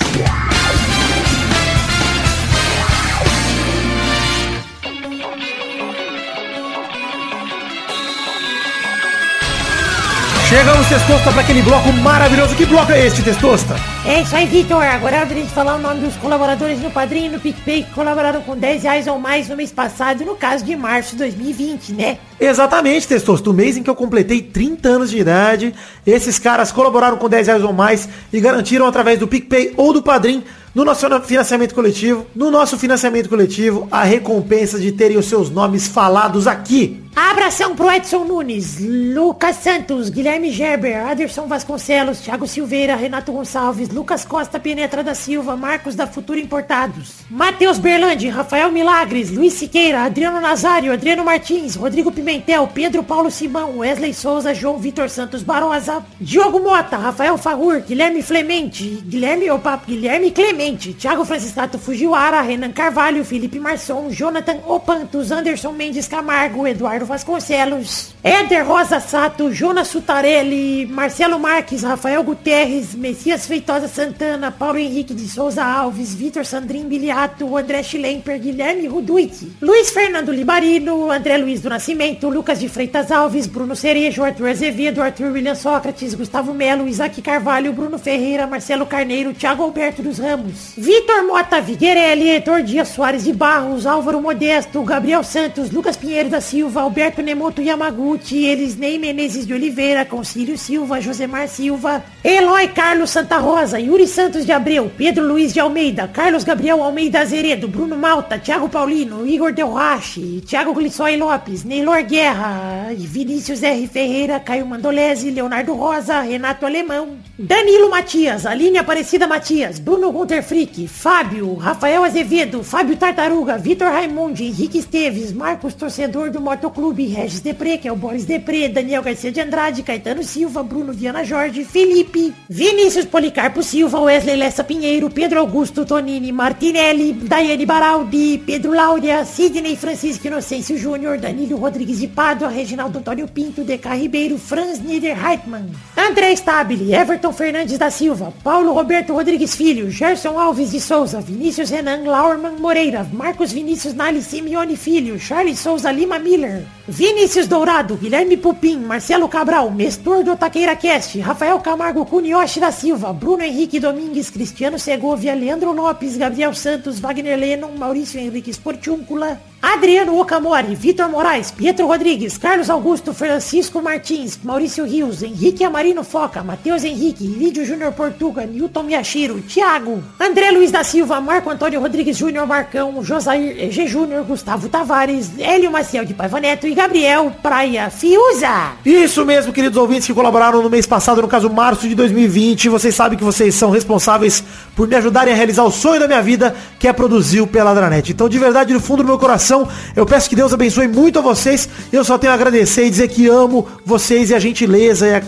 Chegamos, Testosta, para aquele bloco maravilhoso. Que bloco é este, Testosta? É isso aí, Vitor. Agora é hora de gente falar o nome dos colaboradores no Padrinho e no PicPay que colaboraram com 10 reais ou mais no mês passado, no caso de março de 2020, né? Exatamente, Testosta. No mês em que eu completei 30 anos de idade, esses caras colaboraram com 10 reais ou mais e garantiram através do PicPay ou do Padrim no nosso financiamento coletivo, no nosso financiamento coletivo, a recompensa de terem os seus nomes falados aqui. Abração pro Edson Nunes, Lucas Santos, Guilherme Gerber, Aderson Vasconcelos, Thiago Silveira, Renato Gonçalves, Lucas Costa Penetra da Silva, Marcos da Futura Importados, Matheus Berlandi, Rafael Milagres, Luiz Siqueira, Adriano Nazário, Adriano Martins, Rodrigo Pimentel, Pedro Paulo Simão, Wesley Souza, João Vitor Santos Barosa, Diogo Mota, Rafael Fagur, Guilherme Clemente, Guilherme, opa, Guilherme Clemente, Thiago Franciscato Fujiwara, Renan Carvalho, Felipe Marçom, Jonathan Opantos, Anderson Mendes Camargo, Eduardo Vasconcelos, Éder Rosa Sato, Jonas Sutarelli, Marcelo Marques, Rafael Guterres, Messias Feitosa Santana, Paulo Henrique de Souza Alves, Vitor Sandrin Biliato, André Schlemper, Guilherme Ruduit, Luiz Fernando Libarino, André Luiz do Nascimento, Lucas de Freitas Alves, Bruno Cerejo, Arthur Azevedo, Arthur William Sócrates, Gustavo Melo, Isaac Carvalho, Bruno Ferreira, Marcelo Carneiro, Thiago Alberto dos Ramos, Vitor Mota Viguerelli, Heitor Dias Soares de Barros, Álvaro Modesto, Gabriel Santos, Lucas Pinheiro da Silva, Alberto Nemoto Yamaguchi, Elisnei Menezes de Oliveira, Concílio Silva, Josemar Silva, Eloy Carlos Santa Rosa, Yuri Santos de Abreu, Pedro Luiz de Almeida, Carlos Gabriel Almeida Azeredo, Bruno Malta, Thiago Paulino, Igor Del Rache, Thiago Glissói Lopes, Neylor Guerra, Vinícius R. Ferreira, Caio Mandolese, Leonardo Rosa, Renato Alemão, Danilo Matias, Aline Aparecida Matias, Bruno Gunter Frick, Fábio, Rafael Azevedo, Fábio Tartaruga, Vitor Raimundi, Henrique Esteves, Marcos Torcedor do Motoclube, Regis Depre, que é o Boris Depre, Daniel Garcia de Andrade, Caetano Silva, Bruno Viana Jorge, Felipe, Vinícius Policarpo Silva, Wesley Lessa Pinheiro, Pedro Augusto Tonini, Martinelli, Daiane Baraldi, Pedro Láurea, Sidney Francisco Inocêncio Júnior, Danilo Rodrigues de Pádua, Reginaldo Antônio Pinto, Deca Ribeiro, Franz Niederheitmann, André Stabile, Everton Fernandes da Silva, Paulo Roberto Rodrigues Filho, Gerson Alves de Souza, Vinícius Renan Laurman Moreira, Marcos Vinícius Nali Simeone Filho, Charles Souza Lima Miller, Vinícius Dourado, Guilherme Pupim, Marcelo Cabral, Mestor do Taqueira Cast, Rafael Camargo Cunioche da Silva, Bruno Henrique Domingues, Cristiano Segovia, Leandro Lopes, Gabriel Santos, Wagner Lennon, Maurício Henrique Sportiúncula, Adriano Okamori, Vitor Moraes, Pietro Rodrigues, Carlos Augusto, Francisco Martins, Maurício Rios, Henrique Amarino Foca, Matheus Henrique, Lídio Júnior Portuga, Newton Miyashiro, Thiago, André Luiz da Silva, Marco Antônio Rodrigues Júnior Marcão, Josair G. Júnior, Gustavo Tavares, Hélio Maciel de Paiva Neto e Gabriel Praia Fiuza. Isso mesmo, queridos ouvintes que colaboraram no mês passado, no caso março de 2020. Vocês sabem que vocês são responsáveis por me ajudarem a realizar o sonho da minha vida, que é produzir o Peladranet. Então, de verdade, no fundo do meu coração, eu peço que Deus abençoe muito a vocês. Eu só tenho a agradecer e dizer que amo vocês e a gentileza e a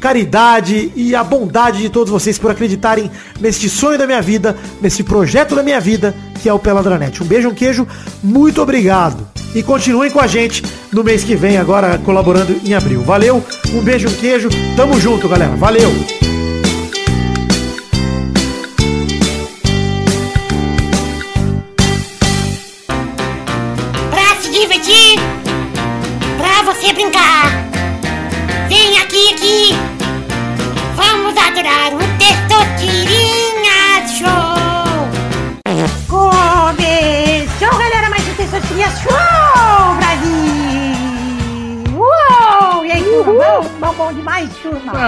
caridade e a bondade de todos vocês por acreditarem neste sonho da minha vida, nesse projeto da minha vida, que é o Peladranet. Um beijo, um queijo, muito obrigado. E continuem com a gente no mês que vem, agora colaborando em abril. Valeu, um beijo, um queijo, tamo junto, galera. Valeu!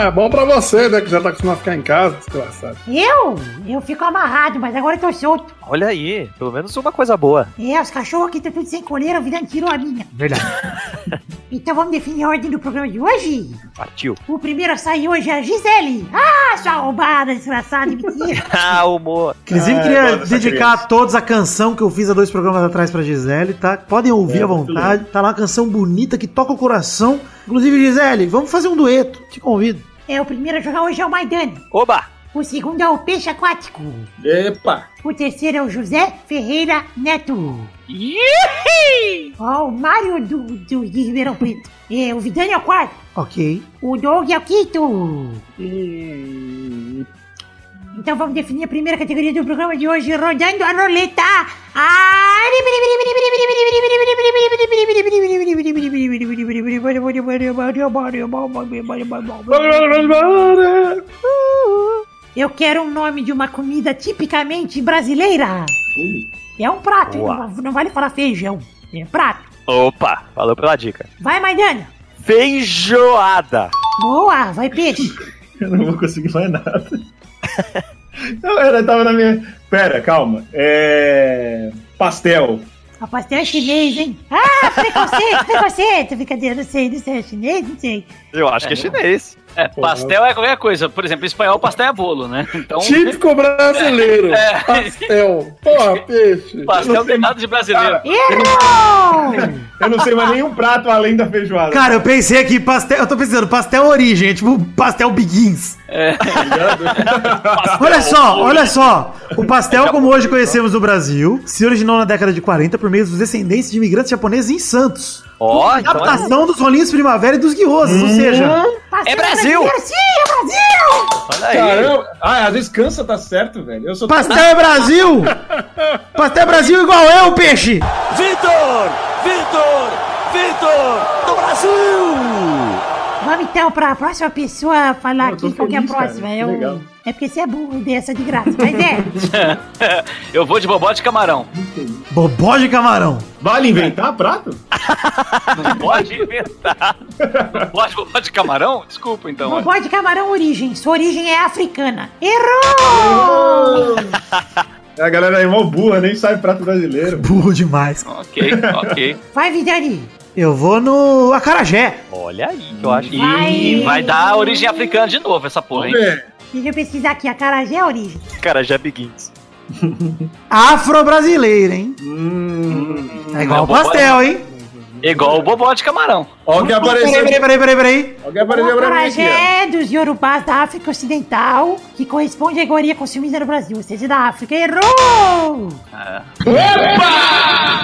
É bom pra você, né? Que já tá acostumado a ficar em casa, desgraçado. Eu? Eu fico amarrado, mas agora eu tô solto. Olha aí, pelo menos uma coisa boa. É, os cachorros aqui estão tudo sem coleira, virando tirou a minha. Verdade. Então vamos definir a ordem do programa de hoje? Partiu. O primeiro a sair hoje é a Gisele. Ah, sua roubada, desgraçada, mentira. ah, humor. Inclusive, Ah, queria dessa dedicar a todos a canção que eu fiz há dois programas atrás pra Gisele, tá? Podem ouvir É, à vontade. Tá lá uma canção bonita que toca o coração. Inclusive, Gisele, vamos fazer um dueto. Te convido. É, o primeiro a jogar hoje é o Maidana. Oba! O segundo é o Peixe Aquático. Epa! O terceiro é o José Ferreira Neto. Ó, o Mário do, do, de Ribeirão Preto. É, o Vidani é o quarto. Ok. O Doug é o quinto. Então vamos definir a primeira categoria do programa de hoje, rodando a roleta. Eu quero um nome de uma comida tipicamente brasileira. É um prato, não, não vale falar feijão. É prato. Opa, falou pela dica. Vai, Maidana. Feijoada. Boa, vai peixe. Eu não vou conseguir mais nada. Eu, eu tava na minha. Pera, calma. É. Pastel. A pastel é chinês, hein? Ah, preconceito, preconceito. Brincadeira, não sei, não sei. É chinês? Não sei. Eu acho que é chinês. É, pastel é qualquer coisa. Por exemplo, em espanhol, pastel é bolo, né? Então, Típico brasileiro. É. Pastel. Porra, peixe. pastel tem nada de brasileiro. Errou! Eu não sei mais nenhum prato além da feijoada. Cara, eu pensei aqui, pastel. Eu tô pensando, pastel origem, é tipo pastel Biguins. Olha só, olha só. O pastel, como hoje conhecemos no Brasil, se originou na década de 40 por meio dos descendentes de imigrantes japoneses em Santos. Ó, então é- Adaptação dos rolinhos primavera e dos guiosas, ou seja, Pastel É Brasil! Sim, é Brasil! olha aí. Caramba! Ah, às vezes cansa, tá certo, velho. Eu sou pastel é Brasil! Pastel é Brasil igual eu, peixe! Vitor! Vitor! Vitor! Do Brasil! Vamos então pra próxima pessoa falar Eu aqui qual que é a feliz, cara. próxima. Que É, é porque você é burro dessa de graça, mas é. Eu vou de bobó de camarão. Bobó de camarão. Vale inventar prato? Não pode inventar. Não pode bobó de camarão? Desculpa, então. Bobó de camarão origem. Sua origem é africana. Errou! A galera é mó burra, nem sabe prato brasileiro. Burro demais. Ok, ok. Vai, Vidani. Eu vou no acarajé. Olha aí, que eu acho que. E vai dar origem africana de novo, essa porra, hein? Deixa eu pesquisar aqui. Acarajé é origem. Cara, já Begins. Afro-brasileiro, hein? é igual o pastel, hein? Igual o bobó de camarão. Que apareceu. Peraí, peraí, peraí, peraí, peraí. Alguém apareceu pra mim aqui, é dos Yorubás da África Ocidental, que corresponde à iguaria consumida no Brasil, ou seja, da África. Errou!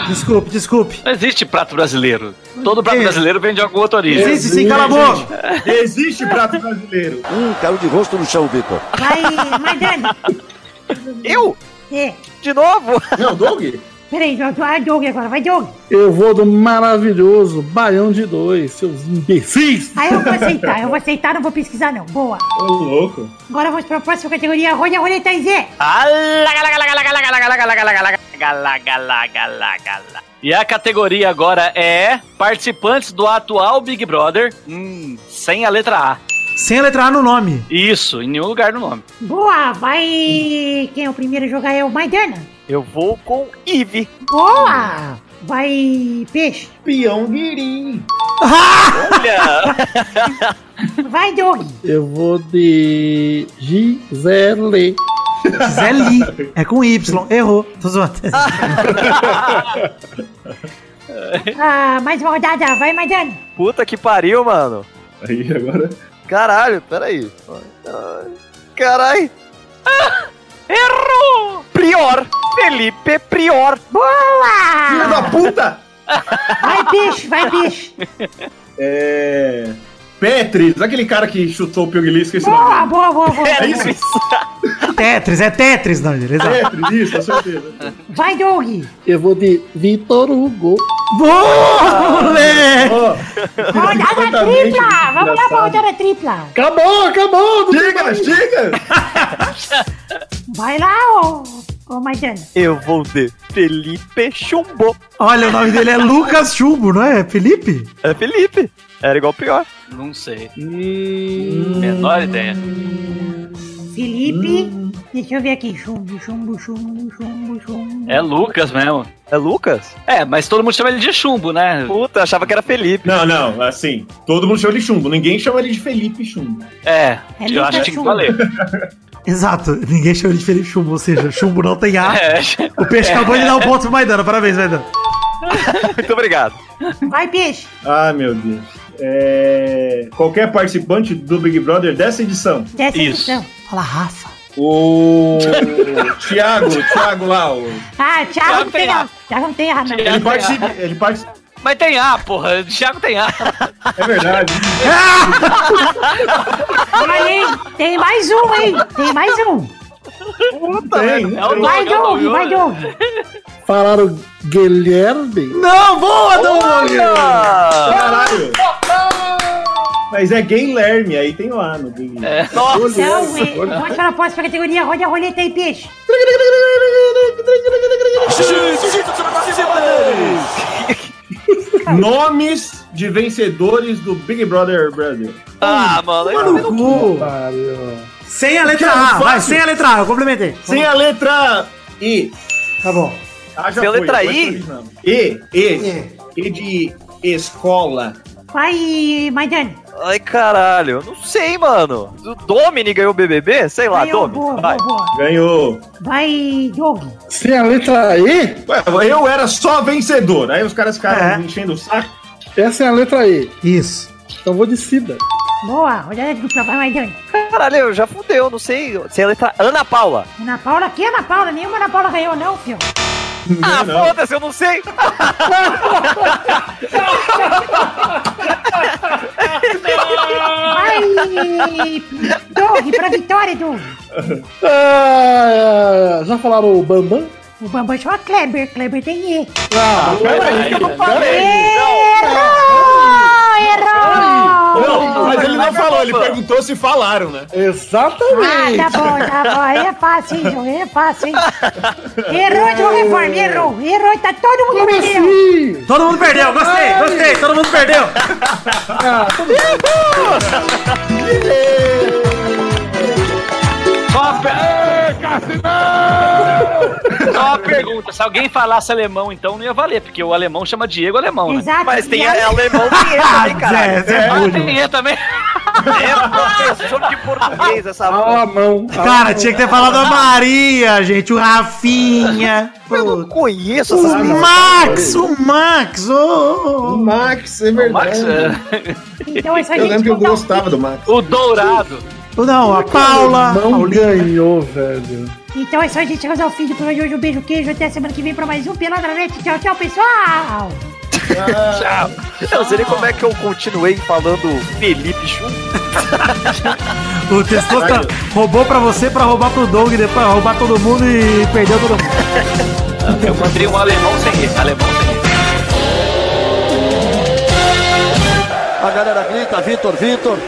Desculpe, desculpe. Não existe prato brasileiro. Todo prato brasileiro vem de alguma outra origem. Existe sim, cala a boca. Existe prato brasileiro. Hum, caiu de rosto no chão, Vitor. Vai, Maidani. Eu? É. De novo? Não, Doug? Peraí, vai Doug agora, vai Doug. Eu vou do maravilhoso Baião de Dois, seus imbecis. Aí eu vou aceitar, eu vou aceitar, não vou pesquisar não. Boa. Ô, louco. Agora vamos para a próxima categoria. Roda a roleta aí, Zé. E a categoria agora é participantes do atual Big Brother, hum, sem a letra A. Sem a letra A no nome. Isso, em nenhum lugar no nome. Boa, vai... Quem é o primeiro a jogar é o Maidana. Eu vou com Ive. Boa! Vai, Peixe. Peão Guirim. Olha! Vai, Doug. Eu vou de Gisele. Gisele. É com Y. Errou. Tô zoando. Ah, mais uma rodada. Vai, Maidana. Puta que pariu, mano. Aí, agora. Caralho, peraí. Caralho. Ah, errou! Prior. Felipe Prior. Filho Boa! da puta! Vai, Peixe, vai, Peixe. É. Petris, aquele cara que chutou o Pioguili, esqueci o Boa, nome. boa, boa, boa. É isso? Tetris, é Tetris, não, exato. Petris, isso, com certeza. Vai, Doug. Eu vou de Vitor Hugo. Boa, moleque! Rodada tripla. Vamos lá pra rodada tripla. Acabou, acabou. Chega, mais. chega! Vai lá, ô, ô Maidana. Eu vou de Felipe Chumbo. Olha, o nome dele é Lucas Chumbo, não é? Felipe? É Felipe. Era igual Prior. Não sei. Hum, Menor ideia. Felipe. Deixa eu ver aqui. Chumbo, chumbo, chumbo, chumbo, chumbo. É Lucas mesmo. É Lucas? É, mas todo mundo chama ele de chumbo, né? Puta, achava que era Felipe. Não, não, assim, todo mundo chama ele de chumbo, ninguém chama ele de Felipe Chumbo. É, É eu Lucas acho que tinha que Chumbo. valer. Exato, ninguém chama ele de Felipe Chumbo, ou seja, chumbo não tem A. É, O peixe acabou de dar um ponto pro Maidana, parabéns, Maidana. Muito obrigado. Vai, Peixe. Ah, meu Deus. É... Qualquer participante do Big Brother dessa edição. Dessa Isso. edição. Fala, Rafa. O Thiago, Thiago lá, o... Ah, Thiago Thiago não tem. A. Thiago não tem A, não. ele participa, ele participa, Mas tem A, porra. O Thiago tem A. é verdade. Olha aí, tem mais um, hein? Tem mais um. Tem, É o Vai, Doug, é o Doug, vai, Doug. Falaram Guilherme. Não, boa, Doug! Caralho. Mas é Guilherme, aí tem lá no Big É. Então, eh, vamos para a próxima categoria. Roda a roleta aí, Peixe. Nomes de vencedores do Big Brother Brasil. Ah, mano. Mano, vendo? cu. Pariu. Sem a letra A, vai, sem a letra A, eu complementei. Sem a letra I. Tá bom. Ah, Sem a letra I? E, E. E de escola. Vai, Maidane. Ai, caralho. Eu não sei, mano. O Domini ganhou o BBB? Sei lá, Ganhou, Domini. boa, boa, Vai. boa. Ganhou. Vai, Doug. Sem a letra E, Ué, eu era só vencedor. Aí os caras ficaram É. me enchendo o saco. essa é a letra E. Isso. Então vou de Cida. Boa, rodada dupla. Vai, Maidane. Caralho, eu já fudeu, não sei. Sem a letra Ana Paula. Ana Paula, que Ana Paula? Nenhuma Ana Paula ganhou, não, filho. Ah, não. foda-se, eu não sei. Vai, Doug, pra vitória, Doug. Ah, já falaram o Bambam? O Bambam chama Kleber. Kleber tem E. Ah, Peraí, Eu falei. Errou! Não, mas ele não falou, ele perguntou se falaram, né? Ah, Exatamente. tá bom, tá bom. Aí é fácil, hein, João? Aí é fácil, hein? Errou de reforma, errou. Errou, tá todo mundo Como perdeu. assim? Todo mundo perdeu, gostei, gostei, todo mundo perdeu. Só uma, per- Só uma pergunta: se alguém falasse alemão, então não ia valer, porque o alemão chama Diego Alemão, né? Exato. Mas tem E alemão também. Zé, Zé Ah, Bulho. tem E também. É professor de português essa Ah, mão. Cara, tinha que ter falado a Maria, gente, o Rafinha. Eu não conheço essas O. Max, o Max, O ô. Max, é O Max, verdade. é, Então é só a Eu gente lembro que eu o gostava do Max. o Dourado. Não, a Paula. Não Paulinha. ganhou, velho. Então é só a gente chegar ao fim do programa de hoje. Um beijo, queijo. Até a semana que vem pra mais um Peladranet. Tchau, tchau, pessoal. Tchau. Eu não sei nem como é que eu continuei falando Felipe Chu. O Testosta roubou pra você pra roubar pro Doug, depois roubar todo mundo e perdeu todo mundo. Eu mandei um alemão sem E. Alemão sem E. A galera grita, Vitor, Vitor.